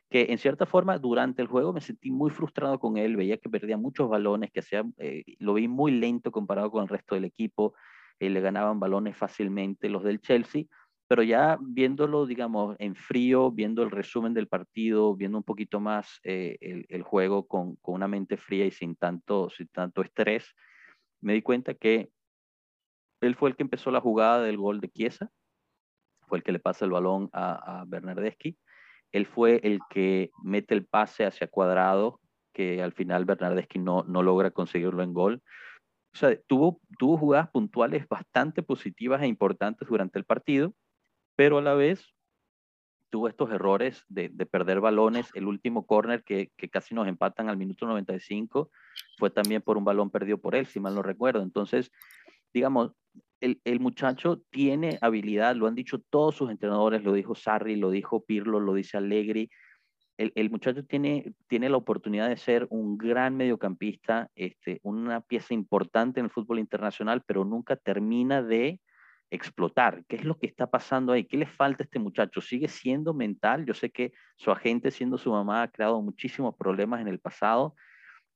que en cierta forma durante el juego me sentí muy frustrado con él, veía que perdía muchos balones, que hacía, eh, lo vi muy lento comparado con el resto del equipo, eh, le ganaban balones fácilmente los del Chelsea, pero ya viéndolo, digamos, en frío, viendo el resumen del partido, viendo un poquito más eh, el, juego con, con, una mente fría y sin tanto, sin tanto estrés, me di cuenta que él fue el que empezó la jugada del gol de Chiesa, fue el que le pasa el balón a, a Bernardeschi, él fue el que mete el pase hacia cuadrado, que al final Bernardeschi no, no logra conseguirlo en gol. O sea, tuvo, tuvo jugadas puntuales bastante positivas e importantes durante el partido, pero a la vez tuvo estos errores de, de perder balones. El último córner que, que, casi nos empatan al minuto 95 fue también por un balón perdido por él, si mal no recuerdo. Entonces, digamos, el, muchacho tiene habilidad, lo han dicho todos sus entrenadores, lo dijo Sarri, lo dijo Pirlo, lo dice Allegri. El, muchacho tiene, tiene la oportunidad de ser un gran mediocampista, este, una pieza importante en el fútbol internacional, pero nunca termina de explotar. ¿Qué es lo que está pasando ahí? ¿Qué le falta a este muchacho? ¿Sigue siendo mental? Yo sé que su agente, siendo su mamá, ha creado muchísimos problemas en el pasado,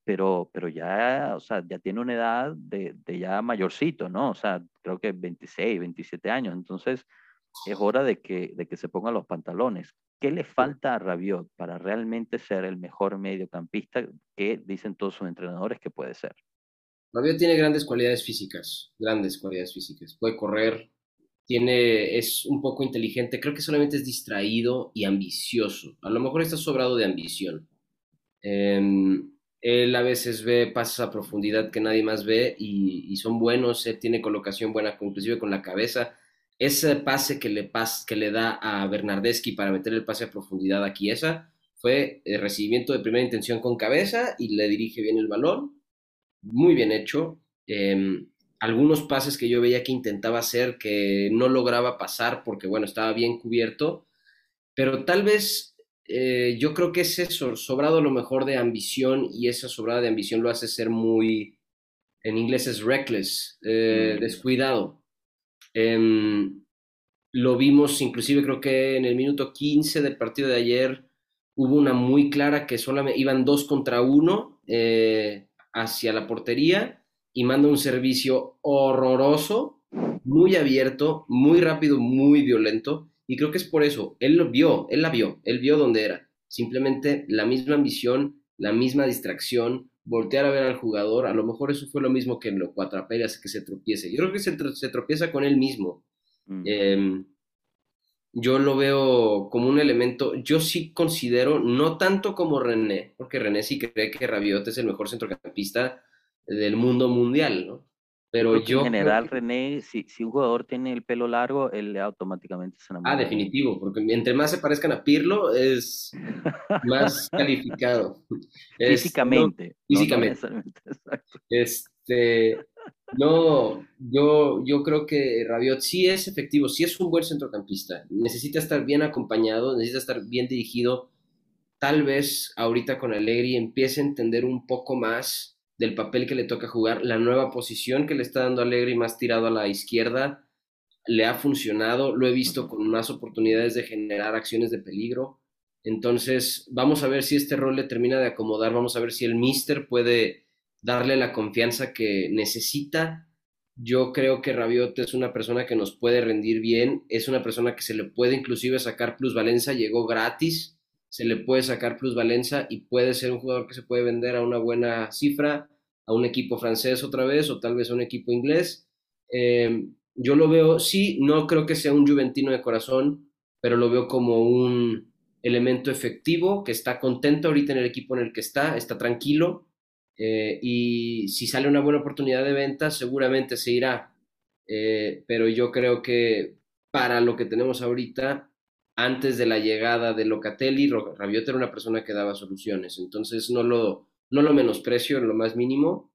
pero, pero ya, o sea, ya tiene una edad de, de, ya mayorcito, ¿no? O sea, creo que 26, 27 años. Entonces, es hora de que, de que se ponga los pantalones. ¿Qué le falta a Rabiot para realmente ser el mejor mediocampista que dicen todos sus entrenadores que puede ser? Rabiot tiene grandes cualidades físicas, grandes cualidades físicas. Puede correr, tiene, es un poco inteligente, creo que solamente es distraído y ambicioso. A lo mejor está sobrado de ambición Em, él a veces ve pasos a profundidad que nadie más ve y, son buenos, él tiene colocación buena, inclusive con la cabeza. Ese pase que le, que le da a Bernardeschi para meter el pase a profundidad a Chiesa fue el recibimiento de primera intención con cabeza y le dirige bien el balón. Muy bien hecho. Em, algunos pases que yo veía que intentaba hacer que no lograba pasar porque, bueno, estaba bien cubierto, pero tal vez eh, yo creo que ese sobrado lo mejor de ambición y esa sobrada de ambición lo hace ser muy, en inglés es reckless, eh, mm. descuidado. Em, lo vimos inclusive creo que en el minuto 15 del partido de ayer hubo una muy clara que solamente iban dos contra uno eh, hacia la portería y manda un servicio horroroso, muy abierto, muy rápido, muy violento y creo que es por eso, él lo vio, él la vio, él vio dónde era. Simplemente la misma ambición, la misma distracción, voltear a ver al jugador, a lo mejor eso fue lo mismo que en lo cuatrapere hace que se tropiece. Yo creo que se, se tropieza con él mismo. Mm. Em, yo lo veo como un elemento, yo sí considero, no tanto como René, porque René sí cree que Rabiot es el mejor centrocampista del mundo mundial, ¿no? Pero yo. En general, René, si, si, un jugador tiene el pelo largo, él automáticamente se enamora. Ah, definitivo, porque entre más se parezcan a Pirlo, es más calificado. físicamente. físicamente. este, no, yo, yo creo que Rabiot sí es efectivo, sí es un buen centrocampista. Necesita estar bien acompañado, necesita estar bien dirigido. Tal vez ahorita con Allegri empiece a entender un poco más del papel que le toca jugar, la nueva posición que le está dando Alegre y más tirado a la izquierda, le ha funcionado, lo he visto con más oportunidades de generar acciones de peligro. Entonces, vamos a ver si este rol le termina de acomodar, vamos a ver si el Mister puede darle la confianza que necesita. Yo creo que Rabiot es una persona que nos puede rendir bien, es una persona que se le puede inclusive sacar plusvalencia, llegó gratis, se le puede sacar plusvalencia y puede ser un jugador que se puede vender a una buena cifra, a un equipo francés otra vez o tal vez a un equipo inglés. Em, yo lo veo, sí, no creo que sea un juventino de corazón, pero lo veo como un elemento efectivo que está contento ahorita en el equipo en el que está, está tranquilo eh, y si sale una buena oportunidad de venta seguramente se irá. Eh, pero yo creo que para lo que tenemos ahorita antes de la llegada de Locatelli, Rabiot era una persona que daba soluciones, entonces no lo, no lo menosprecio en lo más mínimo.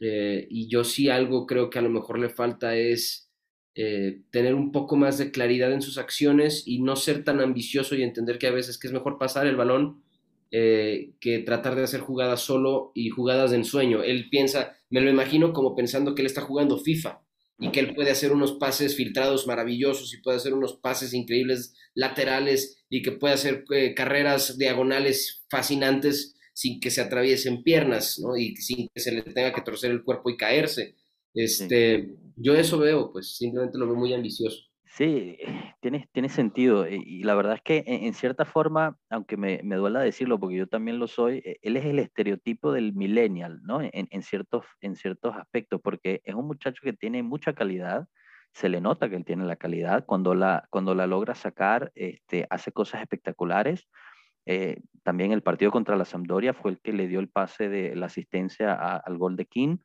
Eh, y yo sí algo creo que a lo mejor le falta es eh, tener un poco más de claridad en sus acciones y no ser tan ambicioso y entender que a veces que es mejor pasar el balón eh, que tratar de hacer jugadas solo y jugadas de ensueño. Él piensa, me lo imagino como pensando que él está jugando FIFA y que él puede hacer unos pases filtrados maravillosos y puede hacer unos pases increíbles laterales y que puede hacer eh, carreras diagonales fascinantes sin que se atraviesen piernas, ¿no? Y sin que se le tenga que torcer el cuerpo y caerse. Este, Yo eso veo, pues simplemente lo veo muy ambicioso. Sí, tiene, tiene sentido. Eh, y la verdad es que en, cierta forma, aunque me, me, duela decirlo, porque yo también lo soy, eh, él es el estereotipo del millennial, ¿no? En, en, ciertos, en ciertos aspectos, porque es un muchacho que tiene mucha calidad, se le nota que él tiene la calidad, cuando la, cuando la logra sacar, este, hace cosas espectaculares. Eh, también el partido contra la Sampdoria fue el que le dio el pase de la asistencia al gol de King.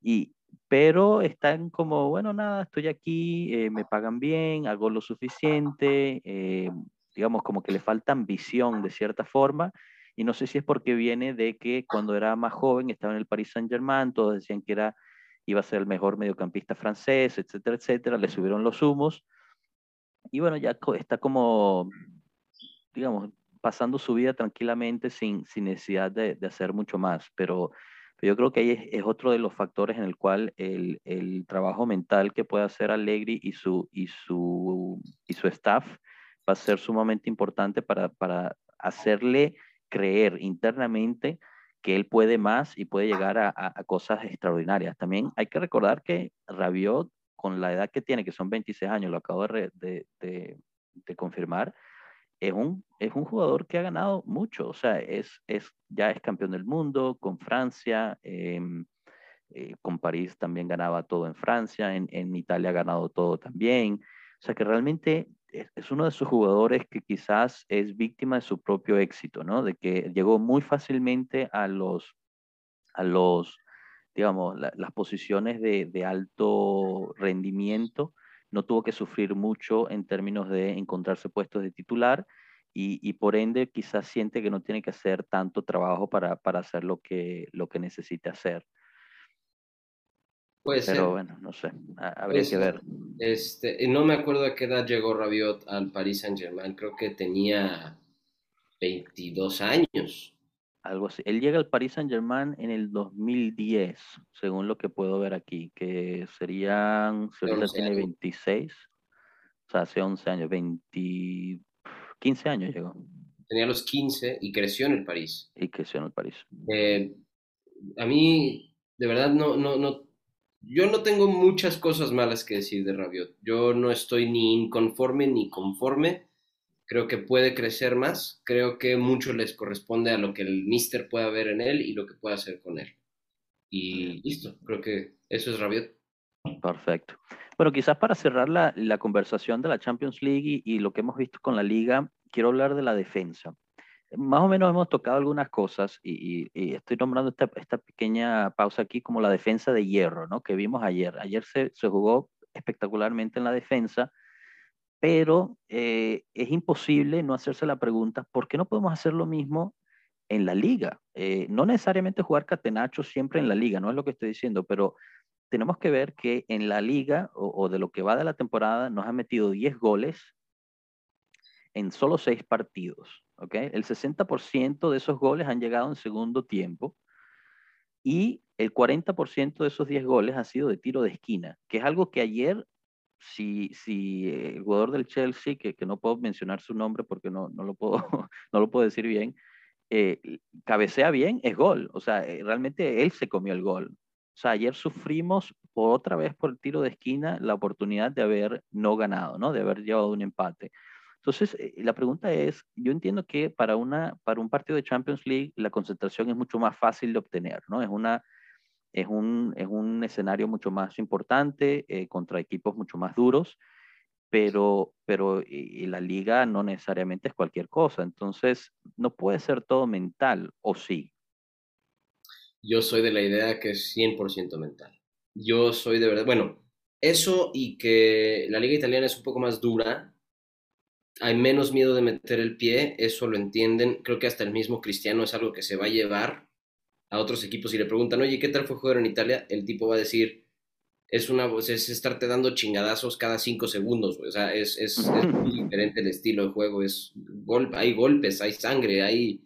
Y, pero están como, bueno, nada, estoy aquí, eh, me pagan bien, hago lo suficiente, eh, digamos como que le falta ambición de cierta forma, y no sé si es porque viene de que cuando era más joven estaba en el Paris Saint Germain, todos decían que era, iba a ser el mejor mediocampista francés, etcétera, etcétera, le subieron los humos, y bueno, ya está como, digamos, pasando su vida tranquilamente sin, sin necesidad de, de hacer mucho más, pero yo creo que ahí es, otro de los factores en el cual el, el, trabajo mental que puede hacer Allegri y su, y su, y su staff va a ser sumamente importante para, para hacerle creer internamente que él puede más y puede llegar a, a, cosas extraordinarias. También hay que recordar que Rabiot, con la edad que tiene, que son 26 años, lo acabo de, de, de confirmar, es un, es un jugador que ha ganado mucho, o sea, es, es, ya es campeón del mundo con Francia, em, eh, con París también ganaba todo en Francia, en, en, Italia ha ganado todo también, o sea que realmente es uno de esos jugadores que quizás es víctima de su propio éxito, ¿no? De que llegó muy fácilmente a los, a los digamos, las posiciones de, de, alto rendimiento, no tuvo que sufrir mucho en términos de encontrarse puestos de titular y, y, por ende quizás siente que no tiene que hacer tanto trabajo para, para hacer lo que, lo que necesita hacer. Puede Pero bueno, no sé, habría que ver. Este, no me acuerdo a qué edad llegó Rabiot al Paris Saint Germain, creo que tenía 22 años. Algo así. Él llega al Paris Saint Germain en el 2010, según lo que puedo ver aquí, que serían, si ahorita tiene 26, o sea, hace 11 años, 20, 15 años llegó. Tenía los 15 y creció en el París. Y creció en el París. Eh, a mí, de verdad, no, no, no yo no tengo muchas cosas malas que decir de Rabiot. Yo no estoy ni inconforme ni conforme. Creo que puede crecer más. Creo que mucho les corresponde a lo que el mister pueda ver en él y lo que pueda hacer con él. Y listo, creo que eso es Rabiot. Perfecto. Bueno, quizás para cerrar la, la conversación de la Champions League y, y, lo que hemos visto con la liga, quiero hablar de la defensa más o menos hemos tocado algunas cosas y, estoy nombrando esta, esta, pequeña pausa aquí como la defensa de hierro, ¿no? Que vimos ayer. Ayer se, se jugó espectacularmente en la defensa, pero eh, es imposible no hacerse la pregunta, ¿por qué no podemos hacer lo mismo en la liga? Eh, no necesariamente jugar catenacho siempre en la liga, no es lo que estoy diciendo, pero tenemos que ver que en la liga o, de lo que va de la temporada nos han metido 10 goles en solo 6 partidos. El 60% de esos goles han llegado en segundo tiempo y el 40% de esos 10 goles ha sido de tiro de esquina, que es algo que ayer, si, si el jugador del Chelsea, que, que no puedo mencionar su nombre porque no, no, lo, puedo, no lo puedo decir bien, eh, cabecea bien, es gol. O sea, eh, realmente él se comió el gol. O sea, ayer sufrimos otra vez por el tiro de esquina la oportunidad de haber no ganado, ¿no? De haber llevado un empate. Entonces, eh, la pregunta es, yo entiendo que para, una, para un partido de Champions League la concentración es mucho más fácil de obtener, ¿no? Es, una, es, un, es un escenario mucho más importante eh, contra equipos mucho más duros, pero, pero la liga no necesariamente es cualquier cosa, entonces no puede ser todo mental, ¿o sí? Yo soy de la idea que es 100% mental. Yo soy de verdad, bueno, eso y que la liga italiana es un poco más dura, hay menos miedo de meter el pie, eso lo entienden. Creo que hasta el mismo Cristiano es algo que se va a llevar a otros equipos y le preguntan, oye, ¿qué tal fue jugar en Italia? El tipo va a decir, es una es estarte dando chingadazos cada cinco segundos, o sea, es, es, muy diferente el estilo de juego, es hay golpes, hay sangre, hay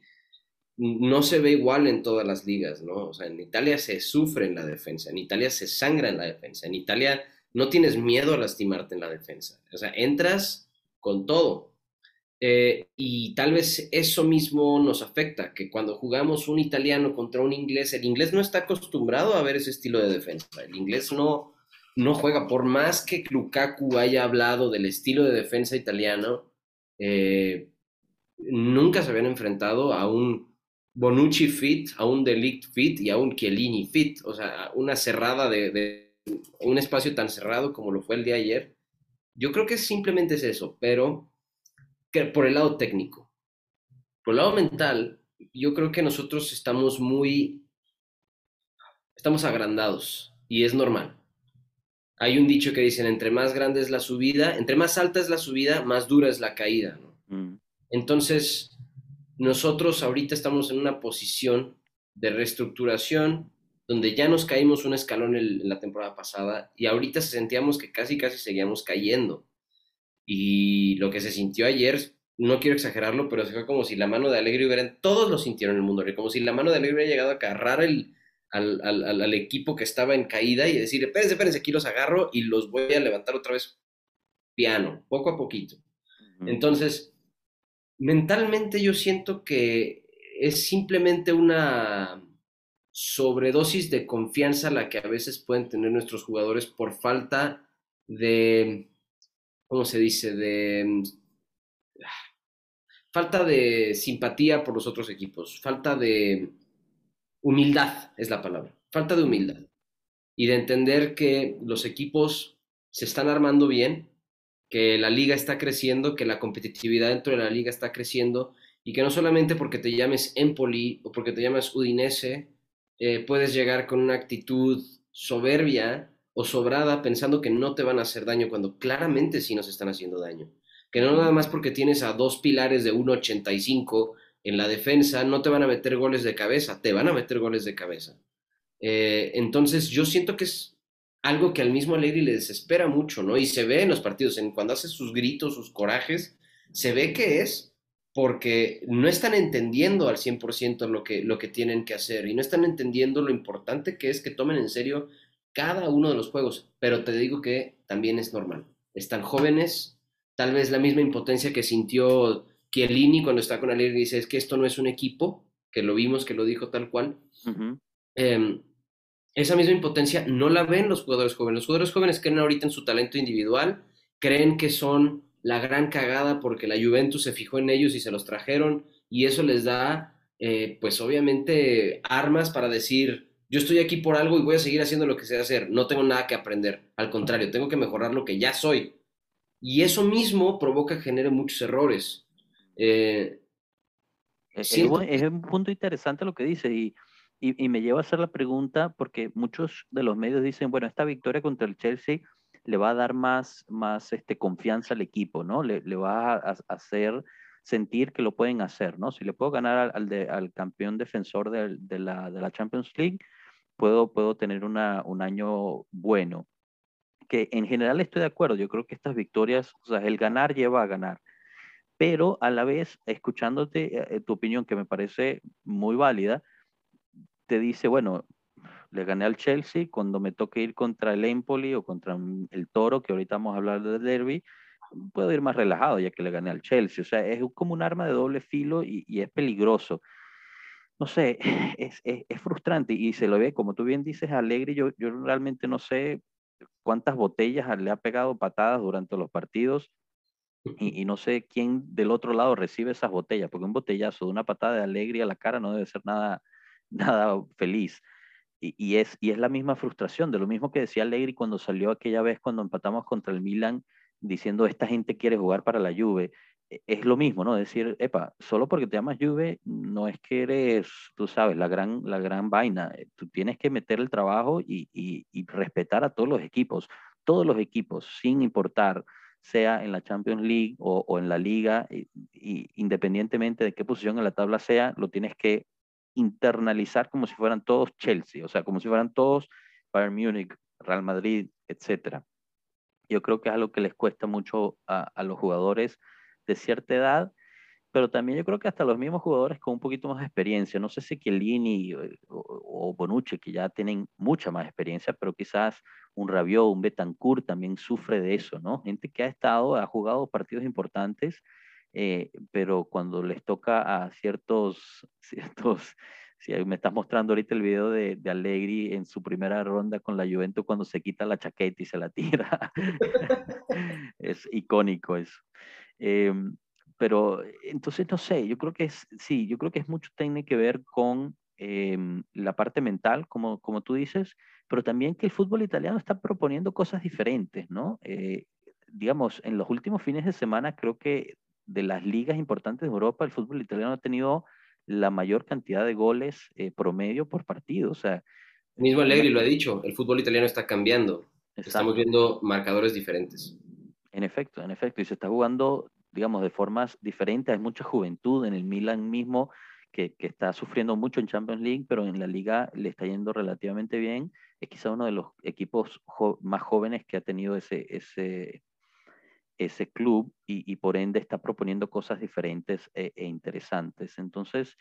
no se ve igual en todas las ligas, ¿no? O sea, en Italia se sufre en la defensa, en Italia se sangra en la defensa, en Italia no tienes miedo a lastimarte en la defensa, o sea, entras con todo. Eh, y tal vez eso mismo nos afecta, que cuando jugamos un italiano contra un inglés, el inglés no está acostumbrado a ver ese estilo de defensa. El inglés no, no juega, por más que Lukaku haya hablado del estilo de defensa italiano, eh, nunca se habían enfrentado a un Bonucci fit, a un Delict fit y a un Chiellini fit, o sea, una cerrada de, de un espacio tan cerrado como lo fue el de ayer. Yo creo que simplemente es eso, pero que por el lado técnico. Por el lado mental, yo creo que nosotros estamos muy, estamos agrandados y es normal. Hay un dicho que dicen, entre más grande es la subida, entre más alta es la subida, más dura es la caída. Mm. Entonces, nosotros ahorita estamos en una posición de reestructuración donde ya nos caímos un escalón en, la temporada pasada y ahorita sentíamos que casi, casi seguíamos cayendo. Y lo que se sintió ayer, no quiero exagerarlo, pero se fue como si la mano de Alegre hubiera, todos lo sintieron en el mundo, como si la mano de Alegre hubiera llegado a agarrar el, al, al, al, equipo que estaba en caída y decir, espérense, espérense, aquí los agarro y los voy a levantar otra vez piano, poco a poquito. Entonces, mentalmente yo siento que es simplemente una sobredosis de confianza la que a veces pueden tener nuestros jugadores por falta de, ¿cómo se dice? De falta de simpatía por los otros equipos, falta de humildad es la palabra, falta de humildad y de entender que los equipos se están armando bien, que la liga está creciendo, que la competitividad dentro de la liga está creciendo y que no solamente porque te llames Empoli o porque te llamas Udinese, eh, puedes llegar con una actitud soberbia o sobrada pensando que no te van a hacer daño cuando claramente sí nos están haciendo daño. Que no nada más porque tienes a dos pilares de 1.85 en la defensa, no te van a meter goles de cabeza, te van a meter goles de cabeza. Eh, entonces yo siento que es algo que al mismo Alegri le desespera mucho, ¿no? Y se ve en los partidos, en cuando hace sus gritos, sus corajes, se ve que es porque no están entendiendo al 100% lo que, lo que tienen que hacer y no están entendiendo lo importante que es que tomen en serio cada uno de los juegos, pero te digo que también es normal. Están jóvenes, tal vez la misma impotencia que sintió Chiellini cuando está con Alegre y dice, es que esto no es un equipo, que lo vimos, que lo dijo tal cual. Em, esa misma impotencia no la ven los jugadores jóvenes. Los jugadores jóvenes creen ahorita en su talento individual, creen que son la gran cagada porque la Juventus se fijó en ellos y se los trajeron y eso les da, eh, pues obviamente, armas para decir, yo estoy aquí por algo y voy a seguir haciendo lo que sé hacer, no tengo nada que aprender, al contrario, tengo que mejorar lo que ya soy. Y eso mismo provoca que genere muchos errores. Eh, es, un punto interesante lo que dice y, y, me lleva a hacer la pregunta porque muchos de los medios dicen, bueno, esta victoria contra el Chelsea le va a dar más, más este, confianza al equipo, ¿no? Le, le va a, hacer sentir que lo pueden hacer, ¿no? Si le puedo ganar al, al campeón defensor de, de, la, de, la, Champions League, puedo, puedo tener una, un año bueno. Que en general estoy de acuerdo, yo creo que estas victorias, o sea, el ganar lleva a ganar. Pero a la vez, escuchándote eh, tu opinión, que me parece muy válida, te dice, bueno, le gané al Chelsea, cuando me toque ir contra el Empoli o contra el Toro, que ahorita vamos a hablar del derby, puedo ir más relajado ya que le gané al Chelsea. O sea, es como un arma de doble filo y es peligroso no sé, es, es, frustrante y se lo ve, como tú bien dices, Alegre, yo, yo realmente no sé cuántas botellas le ha pegado patadas durante los partidos y, y, no sé quién del otro lado recibe esas botellas, porque un botellazo de una patada de Alegre a la cara no debe ser nada, nada feliz. Y, y, es, y es la misma frustración, de lo mismo que decía Alegri cuando salió aquella vez cuando empatamos contra el Milan, diciendo esta gente quiere jugar para la Juve. E, es lo mismo, ¿no? Decir, epa, solo porque te llamas Juve, no es que eres, tú sabes, la gran, la gran vaina. Eh, tú tienes que meter el trabajo y, y, y respetar a todos los equipos, todos los equipos, sin importar sea en la Champions League o, o en la liga, y, y, independientemente de qué posición en la tabla sea, lo tienes que internalizar como si fueran todos Chelsea, o sea, como si fueran todos Bayern Múnich, Real Madrid, etcétera. Yo creo que es algo que les cuesta mucho a, a los jugadores de cierta edad, pero también yo creo que hasta los mismos jugadores con un poquito más de experiencia, no sé si Chiellini o, o, Bonucci, que ya tienen mucha más experiencia, pero quizás un Rabiot, un Betancourt también sufre de eso, ¿no? Gente que ha estado, ha jugado partidos importantes, eh, pero cuando les toca a ciertos, ciertos, si me estás mostrando ahorita el video de, de Allegri en su primera ronda con la Juventus cuando se quita la chaqueta y se la tira, es icónico eso. Eh, pero entonces, no sé, yo creo que es, sí, yo creo que es mucho tiene que ver con eh, la parte mental, como, como tú dices, pero también que el fútbol italiano está proponiendo cosas diferentes, ¿no? Eh, digamos, en los últimos fines de semana creo que de las ligas importantes de Europa, el fútbol italiano ha tenido la mayor cantidad de goles eh, promedio por partido. O sea, mismo Allegri lo ha dicho, el fútbol italiano está cambiando. Exacto. Estamos viendo marcadores diferentes. En efecto, en efecto, y se está jugando, digamos, de formas diferentes. Hay mucha juventud en el Milan mismo que, que, está sufriendo mucho en Champions League, pero en la liga le está yendo relativamente bien. Es quizá uno de los equipos más jóvenes que ha tenido ese, ese, ese club y, y, por ende está proponiendo cosas diferentes e, e, interesantes. Entonces,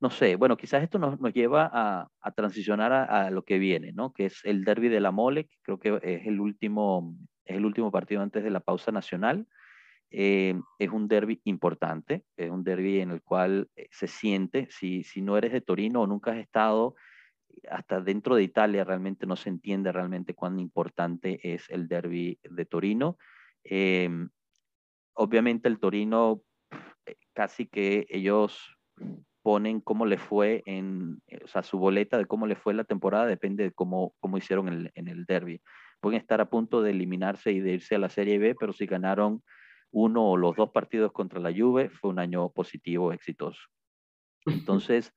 no sé, bueno, quizás esto nos, nos lleva a, a transicionar a, a, lo que viene, ¿no? Que es el derby de la Mole, que creo que es el último es el último partido antes de la pausa nacional. Eh, es un derby importante, es un derby en el cual eh, se siente, si, si no eres de Torino o nunca has estado, hasta dentro de Italia realmente no se entiende realmente cuán importante es el derby de Torino. Eh, obviamente el Torino, casi que ellos ponen cómo le fue en, o sea, su boleta de cómo le fue la temporada depende de cómo, cómo hicieron el, en el derby pueden estar a punto de eliminarse y de irse a la Serie B, pero si ganaron uno o los dos partidos contra la Juve, fue un año positivo, exitoso. Entonces,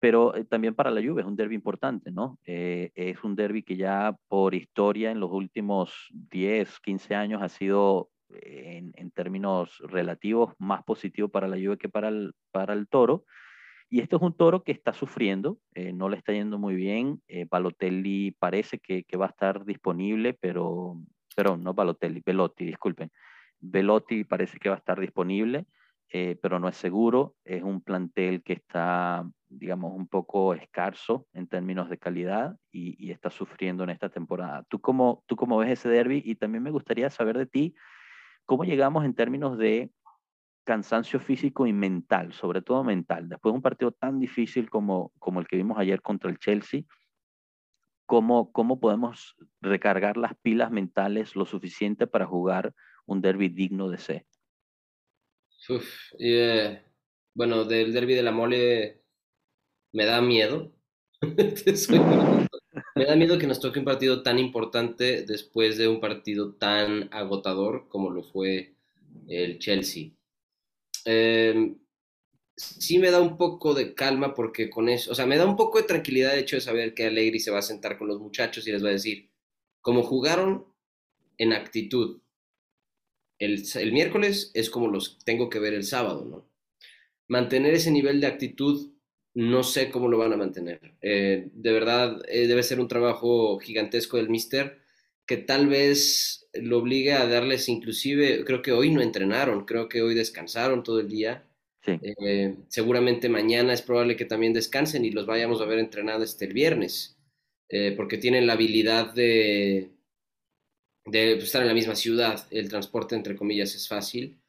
pero eh, también para la Juve es un derby importante, ¿no? Eh, es un derby que ya por historia en los últimos 10, 15 años ha sido en, en, términos relativos más positivo para la Juve que para el, para el Toro. Y este es un toro que está sufriendo, eh, no le está yendo muy bien. Eh, Balotelli parece que, va a estar disponible, pero, pero no Balotelli, Velotti, disculpen. Velotti parece que va a estar disponible, eh, pero no es seguro. Es un plantel que está, digamos, un poco escaso en términos de calidad y, y está sufriendo en esta temporada. ¿Tú cómo, ¿Tú cómo ves ese derby? Y también me gustaría saber de ti, ¿cómo llegamos en términos de cansancio físico y mental, sobre todo mental. Después de un partido tan difícil como, como el que vimos ayer contra el Chelsea, ¿cómo, ¿cómo podemos recargar las pilas mentales lo suficiente para jugar un derby digno de ser? Uf, eh, bueno, del derby de la mole me da miedo. me da miedo que nos toque un partido tan importante después de un partido tan agotador como lo fue el Chelsea. Eh, sí me da un poco de calma porque con eso, o sea, me da un poco de tranquilidad el hecho de saber que Alegri se va a sentar con los muchachos y les va a decir, como jugaron en actitud el, el miércoles, es como los tengo que ver el sábado, ¿no? Mantener ese nivel de actitud, no sé cómo lo van a mantener. Eh, de verdad, eh, debe ser un trabajo gigantesco del mister que tal vez lo obligue a darles inclusive, creo que hoy no entrenaron, creo que hoy descansaron todo el día. Eh, seguramente mañana es probable que también descansen y los vayamos a ver entrenados este el viernes, eh, porque tienen la habilidad de, de estar en la misma ciudad, el transporte entre comillas es fácil.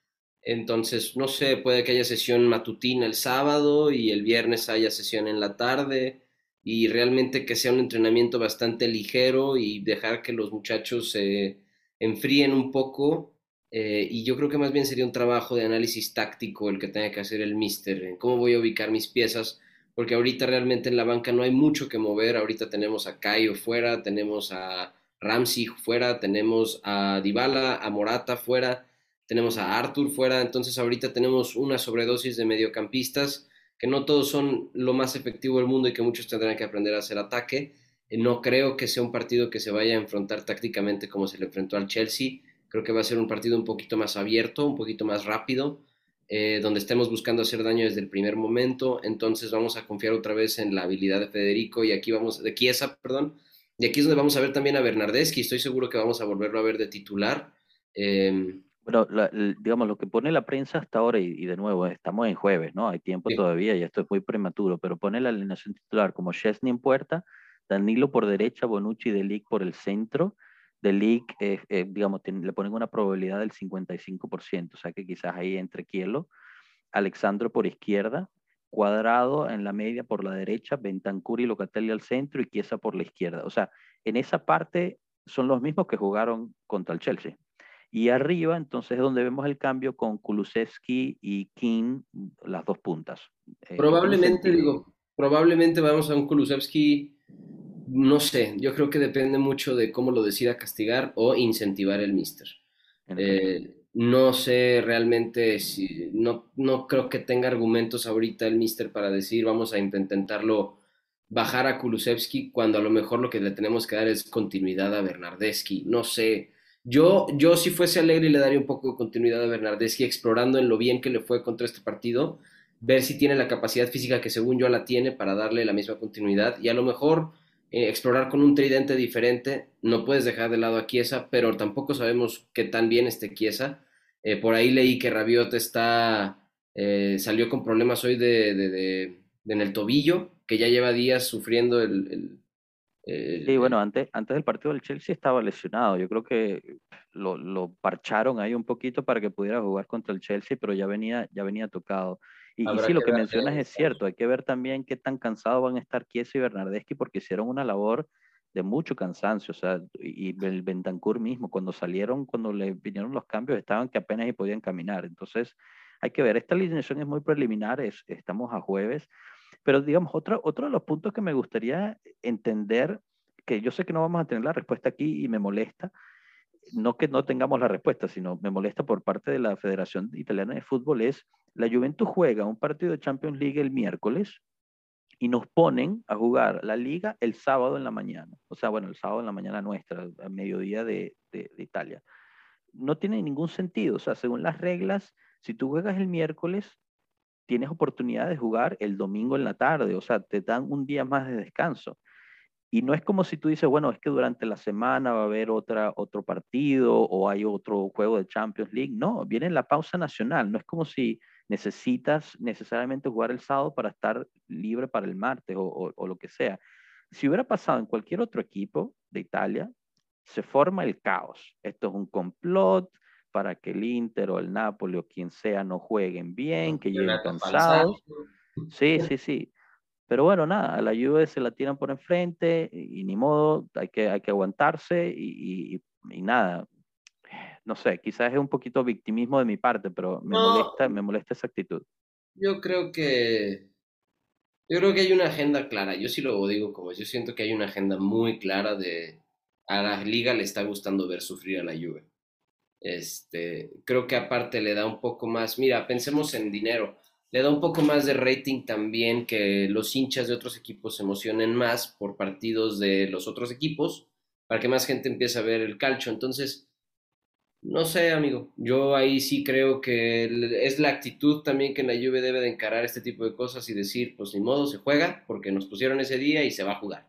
Entonces, no sé, puede que haya sesión matutina el sábado y el viernes haya sesión en la tarde y realmente que sea un entrenamiento bastante ligero y dejar que los muchachos se enfríen un poco. Eh, y yo creo que más bien sería un trabajo de análisis táctico el que tenga que hacer el mister, en cómo voy a ubicar mis piezas, porque ahorita realmente en la banca no hay mucho que mover. Ahorita tenemos a Caio fuera, tenemos a Ramsey fuera, tenemos a Dybala, a Morata fuera, tenemos a Arthur fuera. Entonces ahorita tenemos una sobredosis de mediocampistas que no todos son lo más efectivo del mundo y que muchos tendrán que aprender a hacer ataque. Eh, no creo que sea un partido que se vaya a enfrentar tácticamente como se le enfrentó al Chelsea. Creo que va a ser un partido un poquito más abierto, un poquito más rápido, eh, donde estemos buscando hacer daño desde el primer momento. Entonces vamos a confiar otra vez en la habilidad de Federico y aquí vamos, de Chiesa, perdón. Y aquí es donde vamos a ver también a Bernardeschi. Estoy seguro que vamos a volverlo a ver de titular. Eh, bueno, digamos, lo que pone la prensa hasta ahora, y, de nuevo, estamos en jueves, ¿no? Hay tiempo todavía y esto es muy prematuro, pero pone la alineación titular como Chesney en puerta, Danilo por derecha, Bonucci y Delic por el centro. Delic, eh, eh, digamos, le ponen una probabilidad del 55%, o sea que quizás ahí entre Kielo. Alexandro por izquierda, Cuadrado en la media por la derecha, Bentancur y Locatelli al centro y Chiesa por la izquierda. O sea, en esa parte son los mismos que jugaron contra el Chelsea. Y arriba, entonces, es donde vemos el cambio con Kulusevski y King, las dos puntas. Eh, probablemente, digo, probablemente vamos a un Kulusevski, no sé, yo creo que depende mucho de cómo lo decida castigar o incentivar el mister. Eh, no sé realmente si, no, no creo que tenga argumentos ahorita el mister para decir vamos a intentarlo bajar a Kulusevski cuando a lo mejor lo que le tenemos que dar es continuidad a Bernardeschi. No sé, yo, yo si fuese alegre le daría un poco de continuidad a Bernardeschi explorando en lo bien que le fue contra este partido, ver si tiene la capacidad física que según yo la tiene para darle la misma continuidad y a lo mejor eh, explorar con un tridente diferente. No puedes dejar de lado a Chiesa, pero tampoco sabemos qué tan bien esté Chiesa. Eh, por ahí leí que Rabiot está, eh, salió con problemas hoy de, en el tobillo, que ya lleva días sufriendo el eh, sí, bueno, antes, antes del partido del Chelsea estaba lesionado. Yo creo que lo, lo, parcharon ahí un poquito para que pudiera jugar contra el Chelsea, pero ya venía, ya venía tocado. Y, sí, lo que mencionas es cierto. Hay que ver también qué tan cansados van a estar Chiesa y Bernardeschi porque hicieron una labor de mucho cansancio. O sea, y el Bentancur mismo, cuando salieron, cuando le vinieron los cambios, estaban que apenas y podían caminar. Entonces, hay que ver. Esta alineación es muy preliminar, es, estamos a jueves. Pero digamos, otro, otro de los puntos que me gustaría entender que yo sé que no vamos a tener la respuesta aquí y me molesta, no que no tengamos la respuesta, sino me molesta por parte de la Federación Italiana de Fútbol, es la Juventus juega un partido de Champions League el miércoles y nos ponen a jugar la liga el sábado en la mañana. O sea, bueno, el sábado en la mañana nuestra, a mediodía de, de, de Italia. No tiene ningún sentido. O sea, según las reglas, si tú juegas el miércoles, tienes oportunidad de jugar el domingo en la tarde. O sea, te dan un día más de descanso. Y no es como si tú dices, bueno, es que durante la semana va a haber otra, otro partido o hay otro juego de Champions League. No, viene la pausa nacional. No es como si necesitas necesariamente jugar el sábado para estar libre para el martes o, o, lo que sea. Si hubiera pasado en cualquier otro equipo de Italia, se forma el caos. Esto es un complot para que el Inter o el Napoli o quien sea no jueguen bien, que lleguen cansados. Sí, sí, sí. Pero bueno, nada, a la Juve se la tiran por enfrente y, ni modo, hay que, hay que aguantarse y, y, nada. No sé, quizás es un poquito victimismo de mi parte, pero me, molesta, me molesta esa actitud. Yo creo que yo creo que hay una agenda clara. Yo sí lo digo como yo siento que hay una agenda muy clara de a la liga le está gustando ver sufrir a la Juve. Este, creo que aparte le da un poco más, mira, pensemos en dinero le da un poco más de rating también que los hinchas de otros equipos se emocionen más por partidos de los otros equipos, para que más gente empiece a ver el calcho. Entonces, no sé, amigo, yo ahí sí creo que es la actitud también que la Juve debe de encarar este tipo de cosas y decir, pues ni modo, se juega, porque nos pusieron ese día y se va a jugar.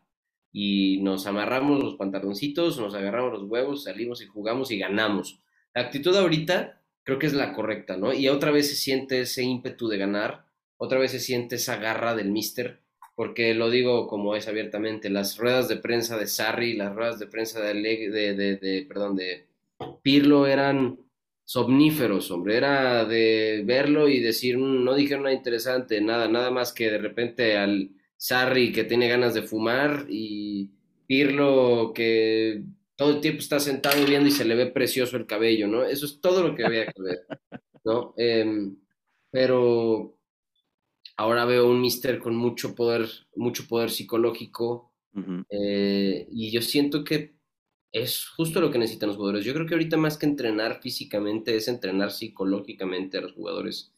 Y nos amarramos los pantaloncitos, nos agarramos los huevos, salimos y jugamos y ganamos. La actitud ahorita creo que es la correcta, ¿no? Y otra vez se siente ese ímpetu de ganar, otra vez se siente esa garra del mister, porque lo digo como es abiertamente, las ruedas de prensa de Sarri, las ruedas de prensa de, de, de, perdón, de Pirlo eran somníferos, hombre, era de verlo y decir, mm, no dijeron nada interesante, nada, nada más que de repente al Sarri que tiene ganas de fumar y Pirlo que todo el tiempo está sentado viendo y se le ve precioso el cabello, ¿no? Eso es todo lo que había que ver, ¿no? Em, pero ahora veo un mister con mucho poder, mucho poder psicológico eh, y yo siento que es justo lo que necesitan los jugadores. Yo creo que ahorita más que entrenar físicamente es entrenar psicológicamente a los jugadores,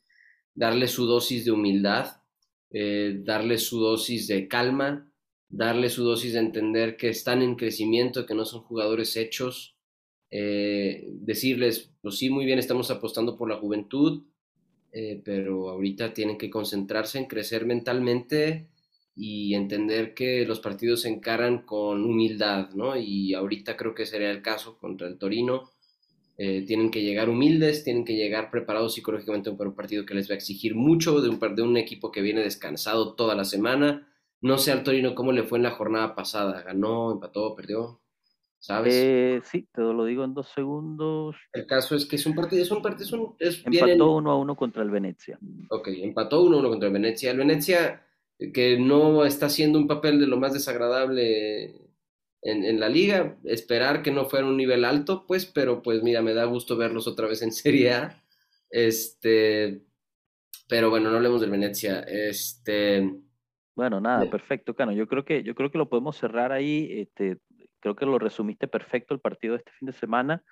darle su dosis de humildad, eh, darle su dosis de calma, darle su dosis de entender que están en crecimiento, que no son jugadores hechos, eh, decirles, pues sí, muy bien, estamos apostando por la juventud, eh, pero ahorita tienen que concentrarse en crecer mentalmente y entender que los partidos se encaran con humildad, ¿no? Y ahorita creo que sería el caso contra el Torino. Eh, tienen que llegar humildes, tienen que llegar preparados psicológicamente para un partido que les va a exigir mucho de un, de un equipo que viene descansado toda la semana, no sé al Torino cómo le fue en la jornada pasada. ¿Ganó, empató, perdió? ¿Sabes? Eh, sí, te lo digo en dos segundos. El caso es que es un partido, es un partido, es empató uno a uno contra el Venecia. Ok, empató uno a uno contra el Venecia. El Venecia, que no está haciendo un papel de lo más desagradable en, en, la liga, esperar que no fuera un nivel alto, pues, pero pues mira, me da gusto verlos otra vez en Serie A. Este, pero bueno, no hablemos del Venecia. Este, bueno, nada, perfecto, Cano. Yo creo que, yo creo que lo podemos cerrar ahí. Este, creo que lo resumiste perfecto el partido de este fin de semana.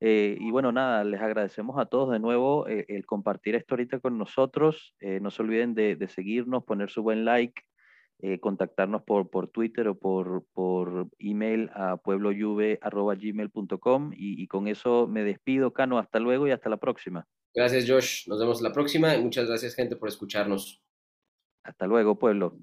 Eh, y bueno, nada, les agradecemos a todos de nuevo eh, el compartir esto ahorita con nosotros. Eh, no se olviden de, de, seguirnos, poner su buen like, contactarnos por, por Twitter o por, por email a pueblojuve.gmail.com y, y con eso me despido, Cano. Hasta luego y hasta la próxima. Gracias, Josh. Nos vemos la próxima y muchas gracias, gente, por escucharnos. Hasta luego, pueblo.